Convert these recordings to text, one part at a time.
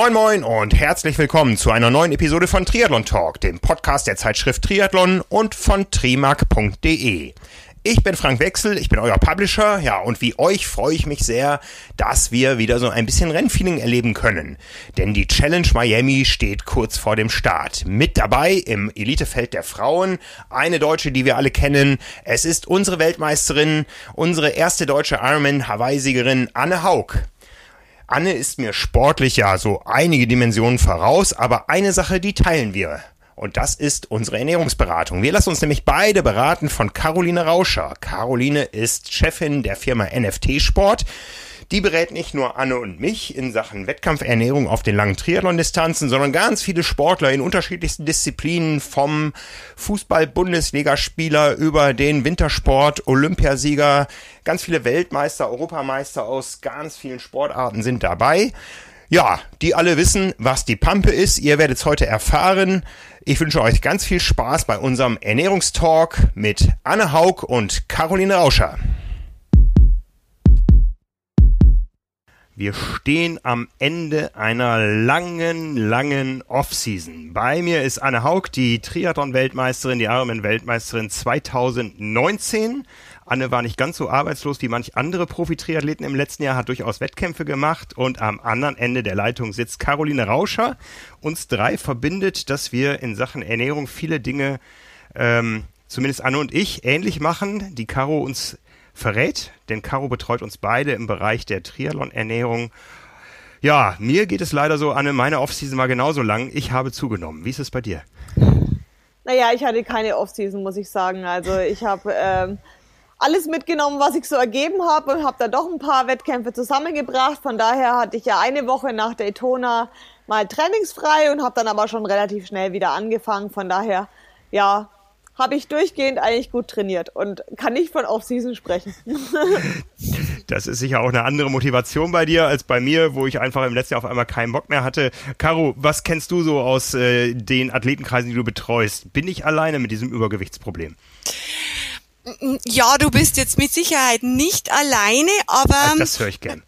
Moin moin und herzlich willkommen zu einer neuen Episode von Triathlon Talk, dem Podcast der Zeitschrift Triathlon und von trimark.de. Ich bin Frank Wechsel, ich bin euer Publisher, ja, und wie euch freue ich mich sehr, dass wir wieder so ein bisschen Rennfeeling erleben können. Denn die Challenge Miami steht kurz vor dem Start. Mit dabei im Elitefeld der Frauen eine Deutsche, die wir alle kennen. Es ist unsere Weltmeisterin, unsere erste deutsche Ironman Hawaii-Siegerin Anne Haug. Anne ist mir sportlich ja so einige Dimensionen voraus, aber eine Sache, die teilen wir. Und das ist unsere Ernährungsberatung. Wir lassen uns nämlich beide beraten von Caroline Rauscher. Caroline ist Chefin der Firma NFT Sport. Die berät nicht nur Anne und mich in Sachen Wettkampfernährung auf den langen Triathlon-Distanzen, sondern ganz viele Sportler in unterschiedlichsten Disziplinen vom Fußball-Bundesligaspieler über den Wintersport, Olympiasieger, ganz viele Weltmeister, Europameister aus ganz vielen Sportarten sind dabei. Ja, die alle wissen, was die Pampe ist. Ihr werdet es heute erfahren. Ich wünsche euch ganz viel Spaß bei unserem Ernährungstalk mit Anne Haug und Caroline Rauscher. Wir stehen am Ende einer langen, langen Offseason. Bei mir ist Anne Haug, die Triathlon-Weltmeisterin, die Ironman-Weltmeisterin 2019. Anne war nicht ganz so arbeitslos wie manch andere Profi-Triathleten im letzten Jahr, hat durchaus Wettkämpfe gemacht und am anderen Ende der Leitung sitzt Caroline Rauscher. Uns drei verbindet, dass wir in Sachen Ernährung viele Dinge, ähm, zumindest Anne und ich, ähnlich machen, die Caro uns verrät, denn Caro betreut uns beide im Bereich der Triathlon-Ernährung. Ja, mir geht es leider so, Anne, meine Offseason war genauso lang. Ich habe zugenommen. Wie ist es bei dir? Naja, ich hatte keine Offseason, muss ich sagen. Also ich habe ähm, alles mitgenommen, was ich so ergeben habe und habe da doch ein paar Wettkämpfe zusammengebracht. Von daher hatte ich ja eine Woche nach Daytona mal trainingsfrei und habe dann aber schon relativ schnell wieder angefangen. Von daher, ja, habe ich durchgehend eigentlich gut trainiert und kann nicht von Off-Season sprechen. Das ist sicher auch eine andere Motivation bei dir als bei mir, wo ich einfach im letzten Jahr auf einmal keinen Bock mehr hatte. Caro, was kennst du so aus äh, den Athletenkreisen, die du betreust? Bin ich alleine mit diesem Übergewichtsproblem? Ja, du bist jetzt mit Sicherheit nicht alleine, aber. Das höre ich gern.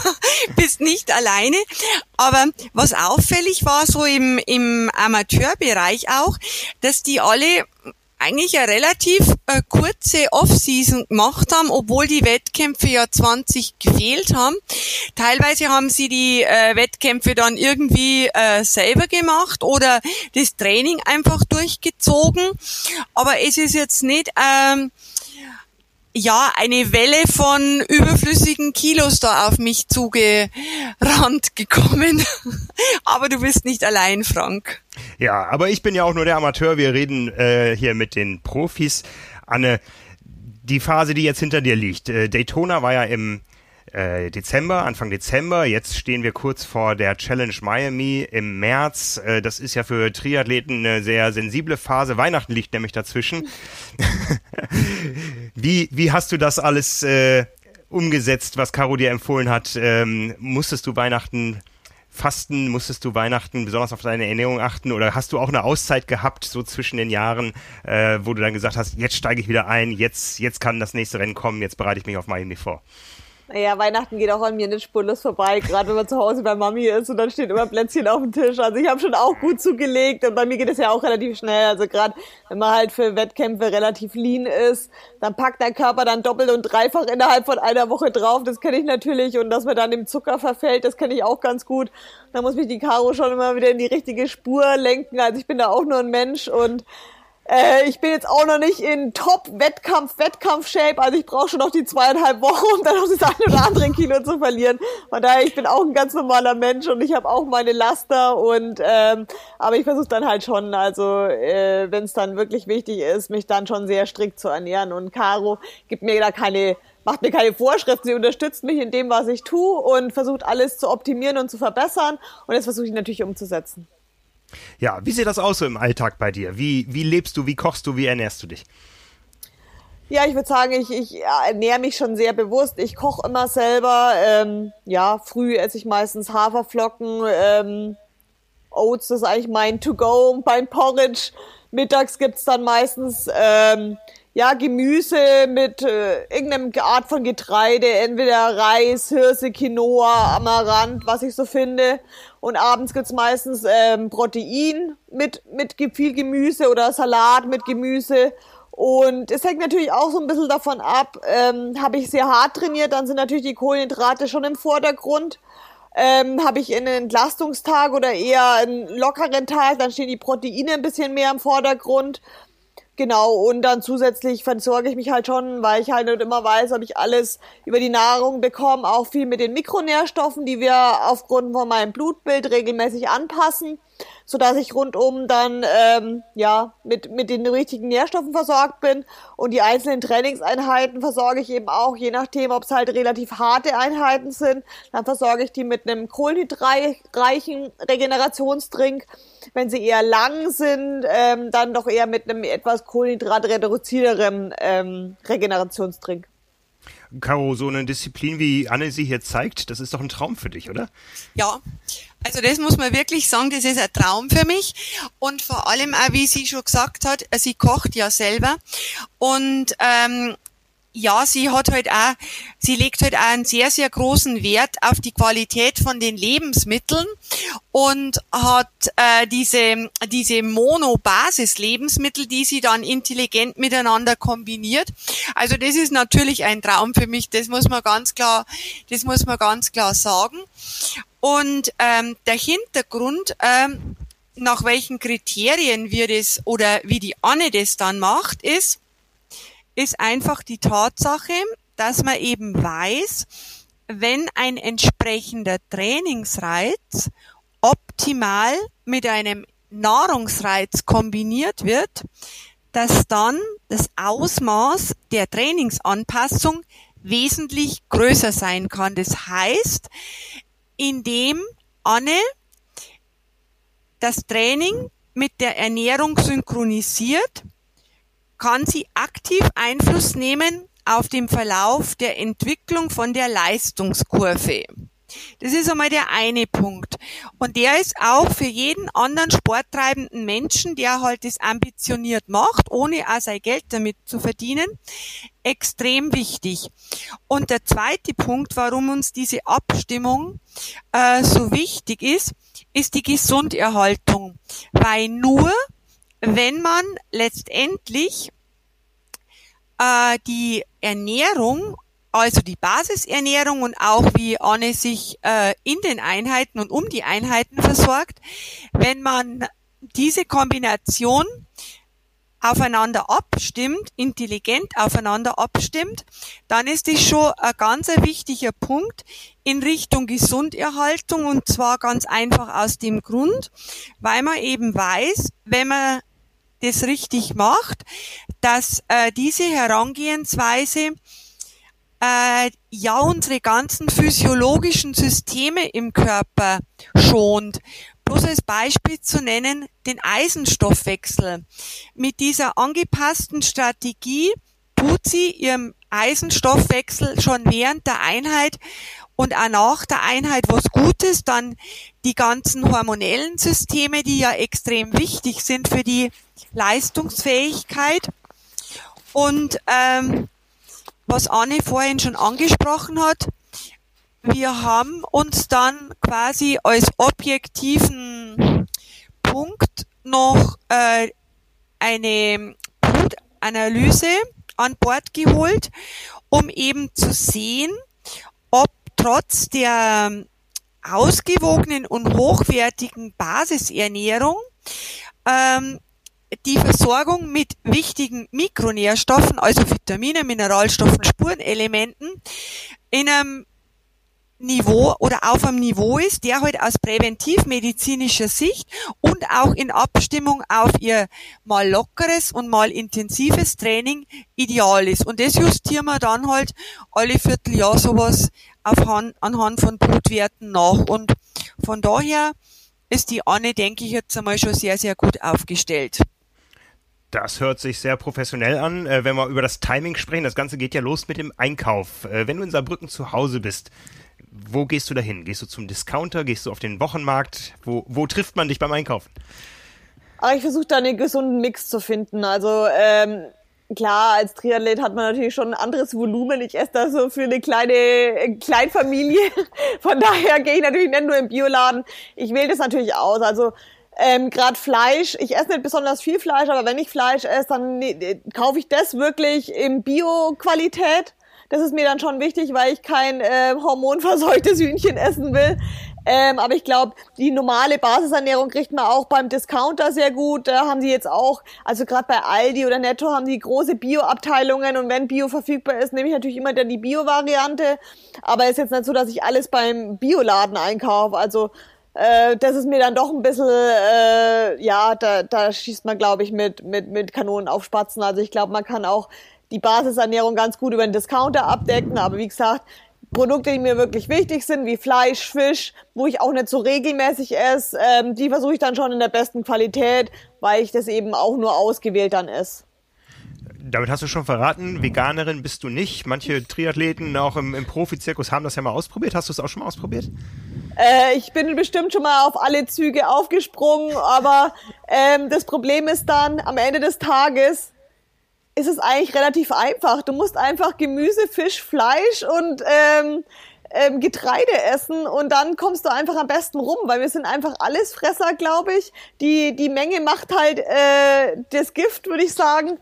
bist nicht alleine. Aber was auffällig war, so im, im Amateurbereich auch, dass die alle eigentlich eine relativ äh, kurze Off-Season gemacht haben, obwohl die Wettkämpfe ja 20 gefehlt haben. Teilweise haben sie die äh, Wettkämpfe dann irgendwie äh, selber gemacht oder das Training einfach durchgezogen. Aber es ist jetzt nicht ähm, ja, eine Welle von überflüssigen Kilos da auf mich zugerannt gekommen. aber du bist nicht allein, Frank. Ja, aber ich bin ja auch nur der Amateur. Wir reden äh, hier mit den Profis. Anne, die Phase, die jetzt hinter dir liegt. Äh, Daytona war ja im äh, Dezember, Anfang Dezember. Jetzt stehen wir kurz vor der Challenge Miami im März. Äh, das ist ja für Triathleten eine sehr sensible Phase. Weihnachten liegt nämlich dazwischen. wie, wie hast du das alles äh, umgesetzt, was Caro dir empfohlen hat? Ähm, musstest du Weihnachten fasten? Musstest du Weihnachten besonders auf deine Ernährung achten? Oder hast du auch eine Auszeit gehabt, so zwischen den Jahren, äh, wo du dann gesagt hast, jetzt steige ich wieder ein, jetzt, jetzt kann das nächste Rennen kommen, jetzt bereite ich mich auf Miami vor? Naja, Weihnachten geht auch an mir nicht spurlos vorbei, gerade wenn man zu Hause bei Mami ist und dann steht immer Plätzchen auf dem Tisch. Also ich habe schon auch gut zugelegt und bei mir geht es ja auch relativ schnell. Also gerade wenn man halt für Wettkämpfe relativ lean ist, dann packt der Körper dann doppelt und dreifach innerhalb von einer Woche drauf. Das kenne ich natürlich und dass man dann im Zucker verfällt, das kenne ich auch ganz gut. Da muss mich die Caro schon immer wieder in die richtige Spur lenken. Also ich bin da auch nur ein Mensch und äh, ich bin jetzt auch noch nicht in Top-Wettkampf, Wettkampf-Shape, also ich brauche schon noch die zweieinhalb Wochen, um dann noch das eine oder andere Kilo zu verlieren. Von daher, ich bin auch ein ganz normaler Mensch und ich habe auch meine Laster und ähm, aber ich versuche dann halt schon, also äh, wenn es dann wirklich wichtig ist, mich dann schon sehr strikt zu ernähren. Und Caro gibt mir da keine macht mir keine Vorschriften, sie unterstützt mich in dem, was ich tue und versucht alles zu optimieren und zu verbessern und das versuche ich natürlich umzusetzen. Ja, wie sieht das aus so im Alltag bei dir? Wie, wie lebst du, wie kochst du, wie ernährst du dich? Ja, ich würde sagen, ich, ich ernähre mich schon sehr bewusst. Ich koche immer selber. Ähm, ja, früh esse ich meistens Haferflocken. Ähm, Oats ist eigentlich mein To-Go beim Porridge. Mittags gibt's dann meistens ähm, ja, Gemüse mit äh, irgendeinem Art von Getreide, entweder Reis, Hirse, Quinoa, Amaranth, was ich so finde. Und abends gibt's meistens ähm, Protein mit, mit viel Gemüse oder Salat mit Gemüse. Und es hängt natürlich auch so ein bisschen davon ab, ähm, habe ich sehr hart trainiert, dann sind natürlich die Kohlenhydrate schon im Vordergrund. Ähm, habe ich einen Entlastungstag oder eher einen lockeren Tag, dann stehen die Proteine ein bisschen mehr im Vordergrund. Genau, und dann zusätzlich versorge ich mich halt schon, weil ich halt nicht immer weiß, ob ich alles über die Nahrung bekomme, auch viel mit den Mikronährstoffen, die wir aufgrund von meinem Blutbild regelmäßig anpassen so dass ich rundum dann ähm, ja mit mit den richtigen Nährstoffen versorgt bin und die einzelnen Trainingseinheiten versorge ich eben auch, je nachdem, ob es halt relativ harte Einheiten sind, dann versorge ich die mit einem kohlenhydratreichen Regenerationstrink. Wenn sie eher lang sind, ähm, dann doch eher mit einem etwas kohlenhydratreduzierterem ähm, Regenerationstrink. Caro, so eine Disziplin wie Anne sie hier zeigt, das ist doch ein Traum für dich, oder? Ja, also das muss man wirklich sagen, das ist ein Traum für mich. Und vor allem auch, wie sie schon gesagt hat, sie kocht ja selber. Und ähm, ja, sie hat halt auch, sie legt halt auch einen sehr, sehr großen Wert auf die Qualität von den Lebensmitteln und hat äh, diese, diese Mono-Basis-Lebensmittel, die sie dann intelligent miteinander kombiniert. Also das ist natürlich ein Traum für mich, das muss man ganz klar, das muss man ganz klar sagen. Und ähm, der Hintergrund, ähm, nach welchen Kriterien wir das oder wie die Anne das dann macht, ist, ist einfach die Tatsache, dass man eben weiß, wenn ein entsprechender Trainingsreiz optimal mit einem Nahrungsreiz kombiniert wird, dass dann das Ausmaß der Trainingsanpassung wesentlich größer sein kann. Das heißt, indem Anne das Training mit der Ernährung synchronisiert, kann sie aktiv Einfluss nehmen auf den Verlauf der Entwicklung von der Leistungskurve. Das ist einmal der eine Punkt. Und der ist auch für jeden anderen sporttreibenden Menschen, der halt das ambitioniert macht, ohne auch sein Geld damit zu verdienen, extrem wichtig. Und der zweite Punkt, warum uns diese Abstimmung äh, so wichtig ist, ist die Gesunderhaltung. Weil nur wenn man letztendlich äh, die Ernährung, also die Basisernährung und auch wie Anne sich äh, in den Einheiten und um die Einheiten versorgt, wenn man diese Kombination aufeinander abstimmt, intelligent aufeinander abstimmt, dann ist es schon ein ganz wichtiger Punkt in Richtung Gesunderhaltung und zwar ganz einfach aus dem Grund, weil man eben weiß, wenn man das richtig macht, dass äh, diese Herangehensweise äh, ja unsere ganzen physiologischen Systeme im Körper schont. Bloß als Beispiel zu nennen, den Eisenstoffwechsel. Mit dieser angepassten Strategie tut sie ihrem Eisenstoffwechsel schon während der Einheit und auch nach der Einheit was Gutes, dann die ganzen hormonellen Systeme, die ja extrem wichtig sind für die Leistungsfähigkeit. Und ähm, was Anne vorhin schon angesprochen hat, wir haben uns dann quasi als objektiven Punkt noch äh, eine Blutanalyse an Bord geholt, um eben zu sehen, trotz der ausgewogenen und hochwertigen Basisernährung ähm, die Versorgung mit wichtigen Mikronährstoffen, also Vitamine, Mineralstoffen, Spurenelementen, in einem Niveau oder auf einem Niveau ist, der halt aus präventivmedizinischer Sicht und auch in Abstimmung auf ihr mal lockeres und mal intensives Training ideal ist. Und das justieren wir dann halt alle Vierteljahr sowas anhand von Blutwerten nach. Und von daher ist die Anne, denke ich, jetzt einmal schon sehr, sehr gut aufgestellt. Das hört sich sehr professionell an. Äh, wenn wir über das Timing sprechen, das Ganze geht ja los mit dem Einkauf. Äh, wenn du in Saarbrücken zu Hause bist, wo gehst du dahin? Gehst du zum Discounter? Gehst du auf den Wochenmarkt? Wo, wo trifft man dich beim Einkaufen? Aber ich versuche da einen gesunden Mix zu finden. Also ähm, klar, als Triathlet hat man natürlich schon ein anderes Volumen. Ich esse da so für eine kleine äh, Kleinfamilie. Von daher gehe ich natürlich nicht nur im Bioladen. Ich wähle das natürlich aus. Also ähm, gerade Fleisch, ich esse nicht besonders viel Fleisch, aber wenn ich Fleisch esse, dann ne, kaufe ich das wirklich in Bio-Qualität. Das ist mir dann schon wichtig, weil ich kein äh, hormonverseuchtes Hühnchen essen will. Ähm, aber ich glaube, die normale Basisernährung kriegt man auch beim Discounter sehr gut. Da haben sie jetzt auch, also gerade bei Aldi oder Netto haben die große Bio-Abteilungen und wenn Bio verfügbar ist, nehme ich natürlich immer dann die Bio-Variante. Aber ist jetzt nicht so, dass ich alles beim Bioladen einkaufe. Also äh, das ist mir dann doch ein bisschen, äh, ja, da, da schießt man, glaube ich, mit, mit, mit Kanonen auf Spatzen. Also ich glaube, man kann auch die Basisernährung ganz gut über den Discounter abdecken. Aber wie gesagt, Produkte, die mir wirklich wichtig sind, wie Fleisch, Fisch, wo ich auch nicht so regelmäßig esse, ähm, die versuche ich dann schon in der besten Qualität, weil ich das eben auch nur ausgewählt dann esse. Damit hast du schon verraten, Veganerin bist du nicht. Manche Triathleten auch im, im Profizirkus haben das ja mal ausprobiert. Hast du es auch schon mal ausprobiert? Äh, ich bin bestimmt schon mal auf alle Züge aufgesprungen, aber ähm, das Problem ist dann, am Ende des Tages ist es eigentlich relativ einfach. Du musst einfach Gemüse, Fisch, Fleisch und ähm, ähm, Getreide essen und dann kommst du einfach am besten rum, weil wir sind einfach alles Fresser, glaube ich. Die, die Menge macht halt äh, das Gift, würde ich sagen.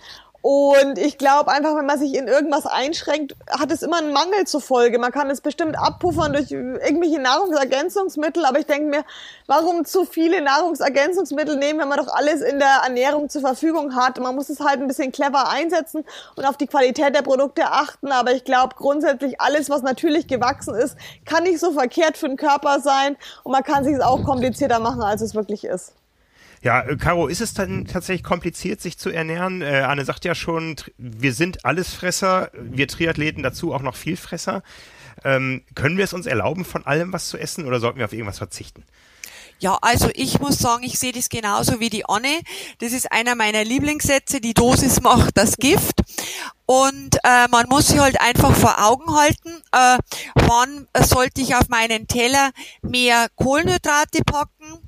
Und ich glaube einfach, wenn man sich in irgendwas einschränkt, hat es immer einen Mangel zur Folge. Man kann es bestimmt abpuffern durch irgendwelche Nahrungsergänzungsmittel, aber ich denke mir, warum zu viele Nahrungsergänzungsmittel nehmen, wenn man doch alles in der Ernährung zur Verfügung hat? Man muss es halt ein bisschen clever einsetzen und auf die Qualität der Produkte achten. Aber ich glaube grundsätzlich, alles, was natürlich gewachsen ist, kann nicht so verkehrt für den Körper sein und man kann sich auch komplizierter machen, als es wirklich ist. Ja, äh, Caro, ist es dann tatsächlich kompliziert, sich zu ernähren? Äh, Anne sagt ja schon, wir sind Allesfresser, wir Triathleten dazu auch noch Vielfresser. Ähm, können wir es uns erlauben, von allem was zu essen oder sollten wir auf irgendwas verzichten? Ja, also ich muss sagen, ich sehe das genauso wie die Anne. Das ist einer meiner Lieblingssätze, die Dosis macht das Gift. Und äh, man muss sich halt einfach vor Augen halten, äh, wann sollte ich auf meinen Teller mehr Kohlenhydrate packen,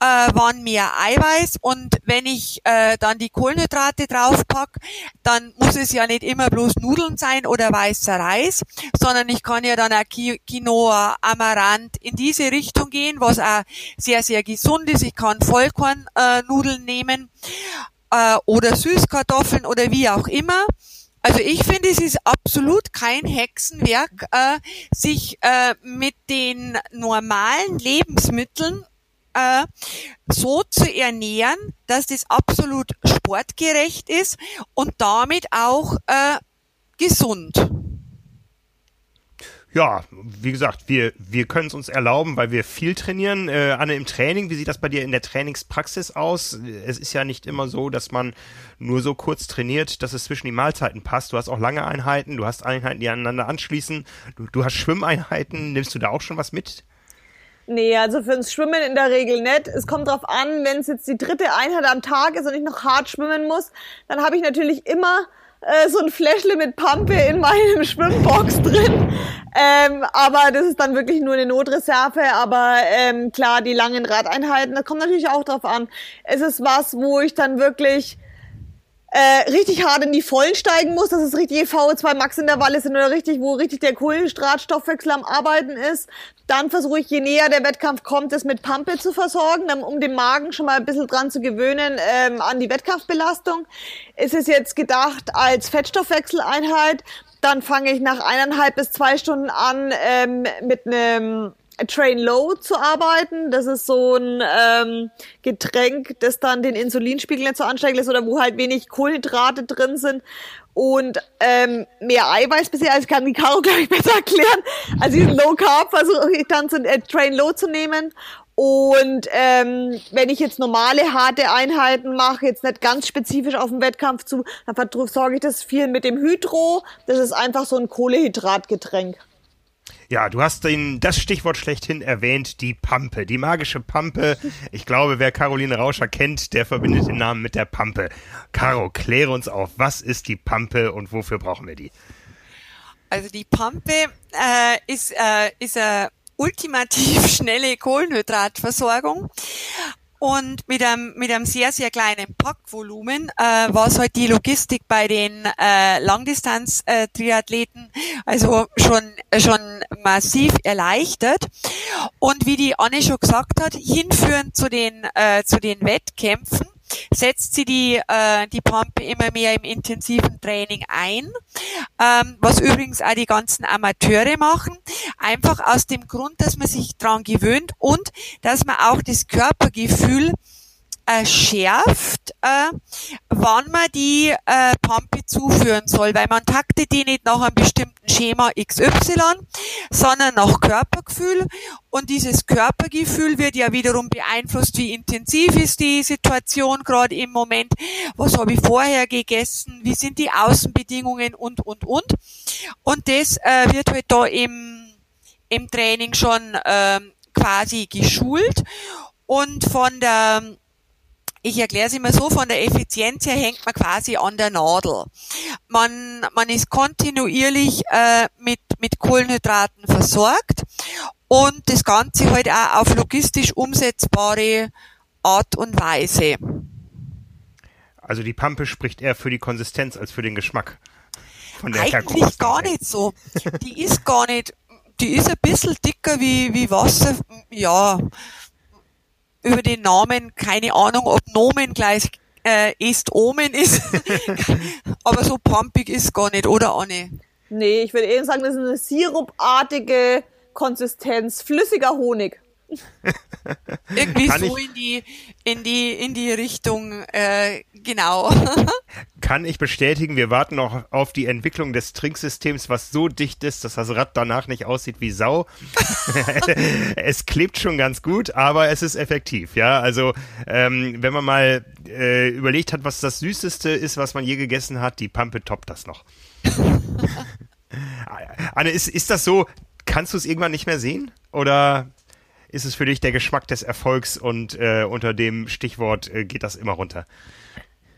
äh, wann mehr Eiweiß und wenn ich äh, dann die Kohlenhydrate draufpack, dann muss es ja nicht immer bloß Nudeln sein oder weißer Reis, sondern ich kann ja dann auch Quinoa, Amaranth in diese Richtung gehen, was auch sehr, sehr gesund ist. Ich kann Vollkornnudeln äh, nehmen äh, oder Süßkartoffeln oder wie auch immer. Also ich finde, es ist absolut kein Hexenwerk, äh, sich äh, mit den normalen Lebensmitteln äh, so zu ernähren, dass das absolut sportgerecht ist und damit auch äh, gesund ja, wie gesagt, wir, wir können es uns erlauben, weil wir viel trainieren. Äh, Anne, im Training, wie sieht das bei dir in der Trainingspraxis aus? Es ist ja nicht immer so, dass man nur so kurz trainiert, dass es zwischen die Mahlzeiten passt. Du hast auch lange Einheiten, du hast Einheiten, die aneinander anschließen. Du, du hast Schwimmeinheiten. Nimmst du da auch schon was mit? Nee, also fürs Schwimmen in der Regel nicht. Es kommt drauf an, wenn es jetzt die dritte Einheit am Tag ist und ich noch hart schwimmen muss, dann habe ich natürlich immer äh, so ein Fläschle mit Pampe in meinem Schwimmbox drin. Ähm, aber das ist dann wirklich nur eine Notreserve. Aber ähm, klar, die langen Radeinheiten, das kommt natürlich auch drauf an. Es ist was, wo ich dann wirklich äh, richtig hart in die Vollen steigen muss, dass es richtig VO2 Max Intervalle sind oder richtig, wo richtig der Kohlenhydratstoffwechsel am Arbeiten ist. Dann versuche ich, je näher der Wettkampf kommt, es mit Pampe zu versorgen, um den Magen schon mal ein bisschen dran zu gewöhnen ähm, an die Wettkampfbelastung. Es ist jetzt gedacht als Fettstoffwechseleinheit. Dann fange ich nach eineinhalb bis zwei Stunden an ähm, mit einem Train Low zu arbeiten. Das ist so ein ähm, Getränk, das dann den Insulinspiegel nicht so ansteigen lässt oder wo halt wenig Kohlenhydrate drin sind und ähm, mehr Eiweiß bisher. Also kann die Caro, glaube ich, besser erklären. Also diesen Low Carb versuche ich dann zu äh, Train Low zu nehmen. Und ähm, wenn ich jetzt normale harte Einheiten mache, jetzt nicht ganz spezifisch auf den Wettkampf zu, dann versorge ich das viel mit dem Hydro. Das ist einfach so ein Kohlehydratgetränk. Ja, du hast den, das Stichwort schlechthin erwähnt, die Pampe, die magische Pampe. Ich glaube, wer Caroline Rauscher kennt, der verbindet den Namen mit der Pampe. Caro, kläre uns auf, was ist die Pampe und wofür brauchen wir die? Also die Pampe äh, ist, äh, ist eine ultimativ schnelle Kohlenhydratversorgung. Und mit einem, mit einem sehr, sehr kleinen Packvolumen äh, war es halt die Logistik bei den äh, Langdistanz-Triathleten also schon, schon massiv erleichtert. Und wie die Anne schon gesagt hat, hinführend zu den, äh, zu den Wettkämpfen setzt sie die, äh, die Pumpe immer mehr im intensiven Training ein, ähm, was übrigens auch die ganzen Amateure machen, einfach aus dem Grund, dass man sich dran gewöhnt und dass man auch das Körpergefühl äh, schärft, äh, wann man die äh, Pumpe zuführen soll, weil man taktet die nicht nach einem bestimmten Schema XY, sondern nach Körpergefühl. Und dieses Körpergefühl wird ja wiederum beeinflusst, wie intensiv ist die Situation gerade im Moment, was habe ich vorher gegessen, wie sind die Außenbedingungen? Und, und, und. Und das äh, wird halt da im, im Training schon äh, quasi geschult. Und von der ich erkläre es immer so, von der Effizienz her hängt man quasi an der Nadel. Man, man ist kontinuierlich äh, mit, mit Kohlenhydraten versorgt und das Ganze halt auch auf logistisch umsetzbare Art und Weise. Also die Pampe spricht eher für die Konsistenz als für den Geschmack. Von der Eigentlich gar nicht so. Die ist gar nicht, die ist ein bisschen dicker wie, wie Wasser. Ja, über den Namen, keine Ahnung, ob Nomen gleich äh, ist Omen ist, aber so pumpig ist gar nicht, oder Anne? Nee, ich würde eher sagen, das ist eine sirupartige Konsistenz, flüssiger Honig. Irgendwie Kann so in die, in die, in die Richtung, äh, genau. Kann ich bestätigen, wir warten noch auf die Entwicklung des Trinksystems, was so dicht ist, dass das Rad danach nicht aussieht wie Sau. es klebt schon ganz gut, aber es ist effektiv, ja. Also, ähm, wenn man mal äh, überlegt hat, was das Süßeste ist, was man je gegessen hat, die Pampe toppt das noch. Anne, ist, ist das so, kannst du es irgendwann nicht mehr sehen? Oder ist es für dich der Geschmack des Erfolgs und äh, unter dem Stichwort äh, geht das immer runter?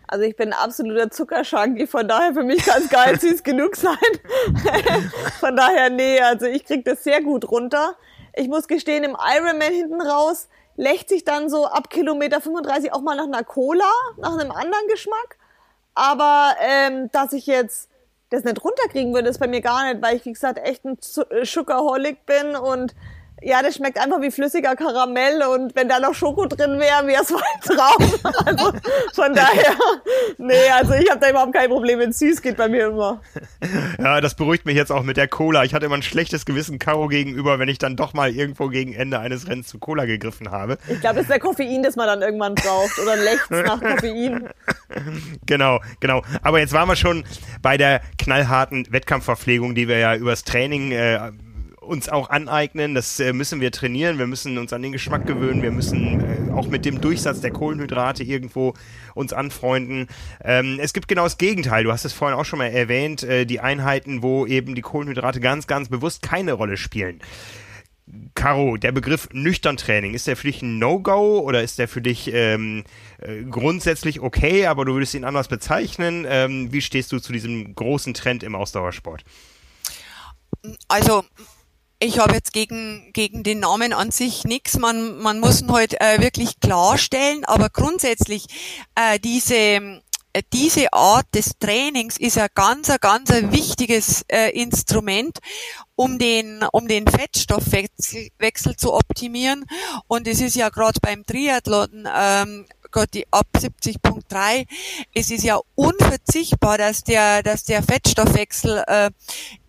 Also ich bin ein absoluter Zuckerschanki, von daher für mich kann es gar nicht süß genug sein. von daher, nee, also ich krieg das sehr gut runter. Ich muss gestehen, im Ironman hinten raus lächt sich dann so ab Kilometer 35 auch mal nach einer Cola, nach einem anderen Geschmack. Aber ähm, dass ich jetzt das nicht runterkriegen würde, ist bei mir gar nicht, weil ich, wie gesagt, echt ein Sugarholic bin und ja, das schmeckt einfach wie flüssiger Karamell und wenn da noch Schoko drin wäre, wäre es ein Traum. Also von daher, nee, also ich habe da überhaupt kein Problem, wenn es süß geht bei mir immer. Ja, das beruhigt mich jetzt auch mit der Cola. Ich hatte immer ein schlechtes Gewissen Caro gegenüber, wenn ich dann doch mal irgendwo gegen Ende eines Rennens zu Cola gegriffen habe. Ich glaube, das ist der Koffein, das man dann irgendwann braucht oder lächzt nach Koffein. Genau, genau. Aber jetzt waren wir schon bei der knallharten Wettkampfverpflegung, die wir ja übers Training äh, uns auch aneignen. Das äh, müssen wir trainieren. Wir müssen uns an den Geschmack gewöhnen. Wir müssen äh, auch mit dem Durchsatz der Kohlenhydrate irgendwo uns anfreunden. Ähm, es gibt genau das Gegenteil. Du hast es vorhin auch schon mal erwähnt. Äh, die Einheiten, wo eben die Kohlenhydrate ganz, ganz bewusst keine Rolle spielen. Caro, der Begriff nüchtern Training, ist der für dich ein No-Go oder ist der für dich ähm, äh, grundsätzlich okay, aber du würdest ihn anders bezeichnen? Ähm, wie stehst du zu diesem großen Trend im Ausdauersport? Also ich habe jetzt gegen, gegen den Namen an sich nichts. Man, man muss ihn halt äh, wirklich klarstellen, aber grundsätzlich äh, diese äh, diese Art des Trainings ist ein ganz, ein ganz ein wichtiges äh, Instrument, um den, um den Fettstoffwechsel zu optimieren. Und es ist ja gerade beim Triathlon ähm, Gott, die ab 70.3. Es ist ja unverzichtbar, dass der, dass der Fettstoffwechsel äh,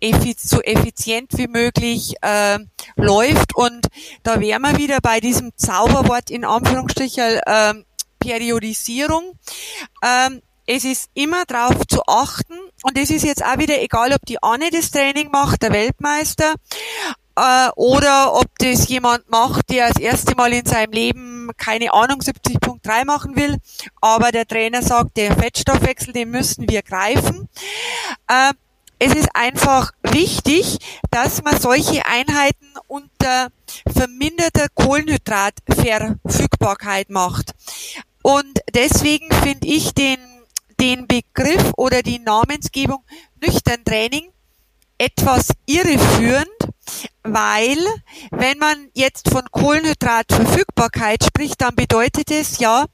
effiz so effizient wie möglich äh, läuft. Und da wären wir wieder bei diesem Zauberwort in Anführungsstrichen äh, Periodisierung. Ähm, es ist immer darauf zu achten, und es ist jetzt auch wieder egal, ob die Anne das Training macht, der Weltmeister, äh, oder ob das jemand macht, der das erste Mal in seinem Leben, keine Ahnung, 70.3 machen will, aber der Trainer sagt, der Fettstoffwechsel, den müssen wir greifen. Äh, es ist einfach wichtig, dass man solche Einheiten unter verminderter Kohlenhydratverfügbarkeit macht. Und deswegen finde ich den, den Begriff oder die Namensgebung nüchtern Training etwas irreführend, weil wenn man jetzt von Kohlenhydratverfügbarkeit spricht, dann bedeutet es ja,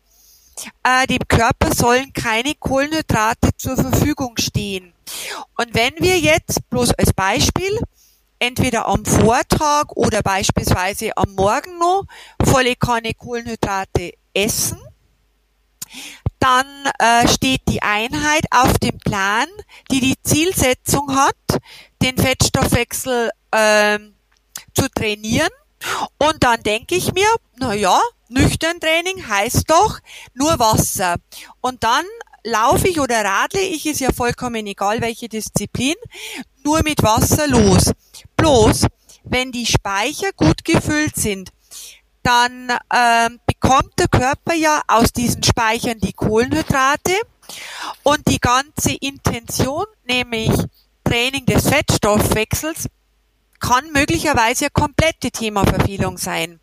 äh, dem Körper sollen keine Kohlenhydrate zur Verfügung stehen. Und wenn wir jetzt bloß als Beispiel entweder am Vortag oder beispielsweise am Morgen noch volle Kanne Kohlenhydrate essen, dann äh, steht die Einheit auf dem Plan, die die Zielsetzung hat, den Fettstoffwechsel äh, zu trainieren. Und dann denke ich mir, na ja, nüchtern Training heißt doch nur Wasser. Und dann laufe ich oder radle ich, ist ja vollkommen egal welche Disziplin, nur mit Wasser los. Bloß, wenn die Speicher gut gefüllt sind, dann ähm, bekommt der Körper ja aus diesen Speichern die Kohlenhydrate und die ganze Intention, nämlich Training des Fettstoffwechsels, kann möglicherweise komplette Themaverfehlung sein.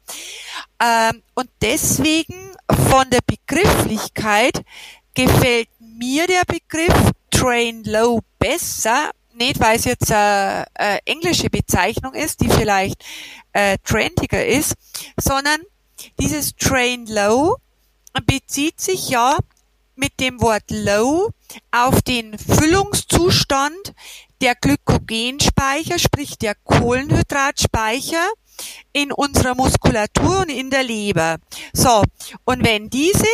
Ähm, und deswegen von der Begrifflichkeit gefällt mir der Begriff Train Low besser, nicht weil es jetzt eine, eine englische Bezeichnung ist, die vielleicht äh, trendiger ist, sondern dieses Train Low bezieht sich ja mit dem Wort Low auf den Füllungszustand der Glykogenspeicher, sprich der Kohlenhydratspeicher in unserer Muskulatur und in der Leber. So, und wenn diese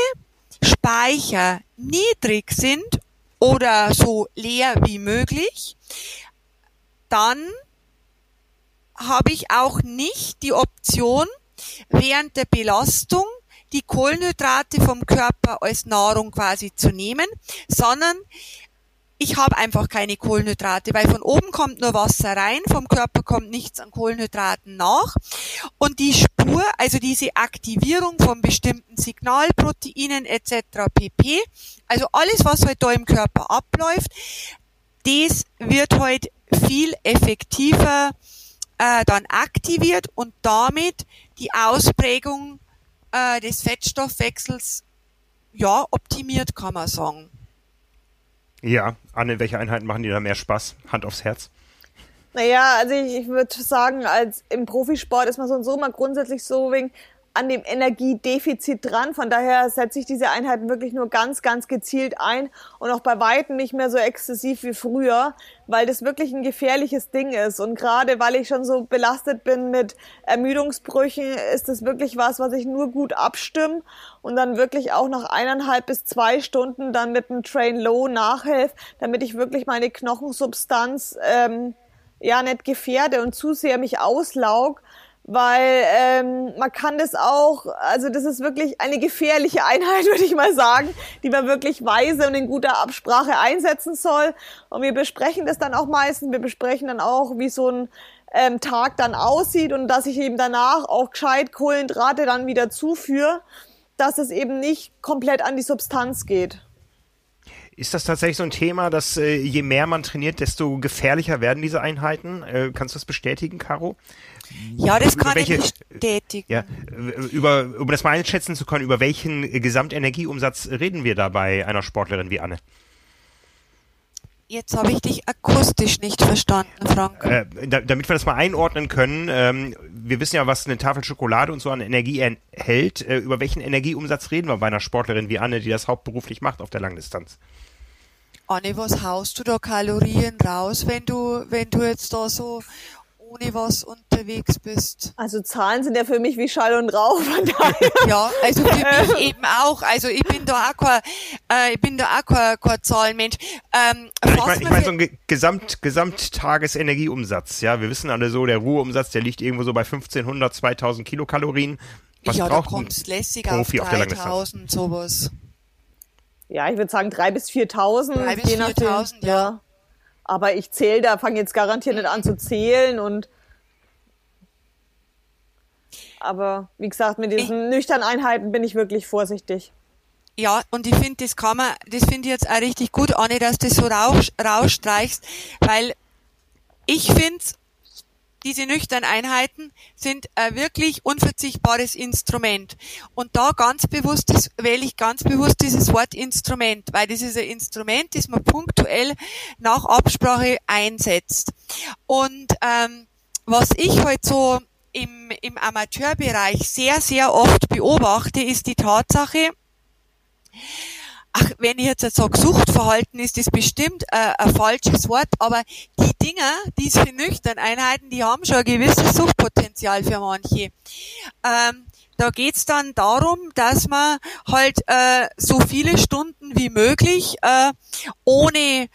Speicher niedrig sind oder so leer wie möglich, dann habe ich auch nicht die Option, während der Belastung die Kohlenhydrate vom Körper als Nahrung quasi zu nehmen, sondern ich habe einfach keine Kohlenhydrate, weil von oben kommt nur Wasser rein, vom Körper kommt nichts an Kohlenhydraten nach. Und die Spur, also diese Aktivierung von bestimmten Signalproteinen etc. pp, also alles, was heute halt da im Körper abläuft, das wird heute halt viel effektiver äh, dann aktiviert und damit die Ausprägung äh, des Fettstoffwechsels ja optimiert, kann man sagen. Ja, Anne, welche Einheiten machen dir da mehr Spaß? Hand aufs Herz. Naja, also ich, ich würde sagen, als im Profisport ist man so und so immer grundsätzlich so wegen an dem Energiedefizit dran. Von daher setze ich diese Einheiten wirklich nur ganz, ganz gezielt ein und auch bei Weitem nicht mehr so exzessiv wie früher, weil das wirklich ein gefährliches Ding ist. Und gerade weil ich schon so belastet bin mit Ermüdungsbrüchen, ist das wirklich was, was ich nur gut abstimme und dann wirklich auch nach eineinhalb bis zwei Stunden dann mit einem Train Low nachhelfe, damit ich wirklich meine Knochensubstanz ähm, ja nicht gefährde und zu sehr mich auslaug weil ähm, man kann das auch, also das ist wirklich eine gefährliche Einheit, würde ich mal sagen, die man wirklich weise und in guter Absprache einsetzen soll. Und wir besprechen das dann auch meistens. Wir besprechen dann auch, wie so ein ähm, Tag dann aussieht und dass ich eben danach auch gescheit Kohlenhydrate dann wieder zuführe, dass es eben nicht komplett an die Substanz geht. Ist das tatsächlich so ein Thema, dass äh, je mehr man trainiert, desto gefährlicher werden diese Einheiten? Äh, kannst du das bestätigen, Caro? Ja, das kann welche, ich bestätigen. Ja, über, um das mal einschätzen zu können, über welchen Gesamtenergieumsatz reden wir da bei einer Sportlerin wie Anne? Jetzt habe ich dich akustisch nicht verstanden, Frank. Äh, da, damit wir das mal einordnen können, ähm, wir wissen ja, was eine Tafel Schokolade und so an Energie enthält. Äh, über welchen Energieumsatz reden wir bei einer Sportlerin wie Anne, die das hauptberuflich macht auf der Langdistanz? Anne, was haust du da Kalorien raus, wenn du, wenn du jetzt da so was unterwegs bist. Also Zahlen sind ja für mich wie Schall und Rauch. ja, also für mich eben auch. Also ich bin da auch kein, äh, ich bin da auch kein, kein Zahlenmensch. Ähm, ich meine ich mein so ein Gesamt, Gesamttagesenergieumsatz. Ja, wir wissen alle so, der Ruheumsatz, der liegt irgendwo so bei 1500, 2000 Kilokalorien. Was ja, braucht da kommst lässig Profi auf 3000, sowas. Ja, ich würde sagen 3.000 bis 4.000. 3.000 bis 4.000, ja. ja. Aber ich zähle da, fange jetzt garantiert nicht an zu zählen und aber wie gesagt, mit diesen ich, nüchternen Einheiten bin ich wirklich vorsichtig. Ja, und ich finde, das kann man, das finde ich jetzt auch richtig gut, Anne, dass du das so raus, rausstreichst, weil ich finde diese nüchtern Einheiten sind ein wirklich unverzichtbares Instrument. Und da ganz bewusst, das, wähle ich ganz bewusst dieses Wort Instrument, weil das ist ein Instrument, das man punktuell nach Absprache einsetzt. Und ähm, was ich halt so im, im Amateurbereich sehr, sehr oft beobachte, ist die Tatsache, ach, wenn ich jetzt sage Suchtverhalten, ist das bestimmt äh, ein falsches Wort, aber die Dinger, diese nüchtern Einheiten, die haben schon ein gewisses Suchtpotenzial für manche. Ähm, da geht's dann darum, dass man halt äh, so viele Stunden wie möglich äh, ohne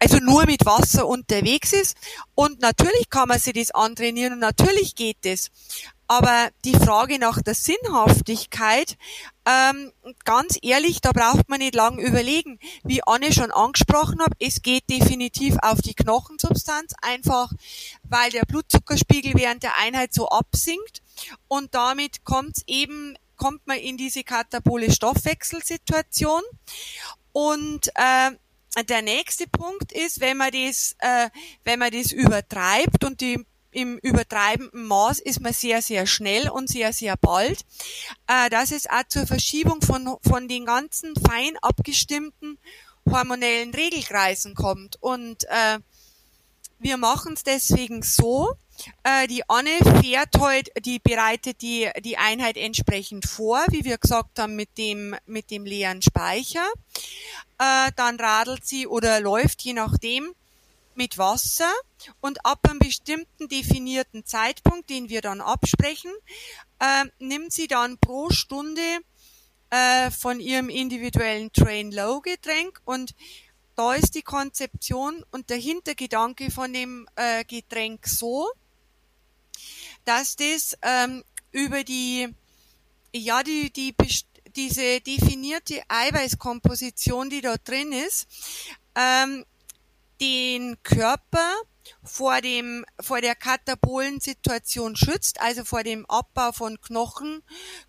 also nur mit Wasser unterwegs ist. Und natürlich kann man sich das antrainieren und natürlich geht es. Aber die Frage nach der Sinnhaftigkeit, ähm, ganz ehrlich, da braucht man nicht lang überlegen. Wie Anne schon angesprochen hat, es geht definitiv auf die Knochensubstanz, einfach weil der Blutzuckerspiegel während der Einheit so absinkt und damit kommt eben kommt man in diese katabole Stoffwechselsituation und äh, der nächste Punkt ist, wenn man das, äh, wenn man das übertreibt und die im übertreibenden Maß ist man sehr, sehr schnell und sehr, sehr bald, äh, dass es auch zur Verschiebung von, von den ganzen fein abgestimmten hormonellen Regelkreisen kommt. Und äh, wir machen es deswegen so, äh, die Anne fährt heute, die bereitet die, die Einheit entsprechend vor, wie wir gesagt haben, mit dem, mit dem leeren Speicher. Äh, dann radelt sie oder läuft, je nachdem, mit Wasser und ab einem bestimmten definierten Zeitpunkt, den wir dann absprechen, äh, nimmt sie dann pro Stunde äh, von ihrem individuellen Train Low Getränk und da ist die Konzeption und der Hintergedanke von dem äh, Getränk so, dass das ähm, über die, ja, die, die, diese definierte Eiweißkomposition, die da drin ist, ähm, den Körper vor dem, vor der katabolen Situation schützt, also vor dem Abbau von Knochen,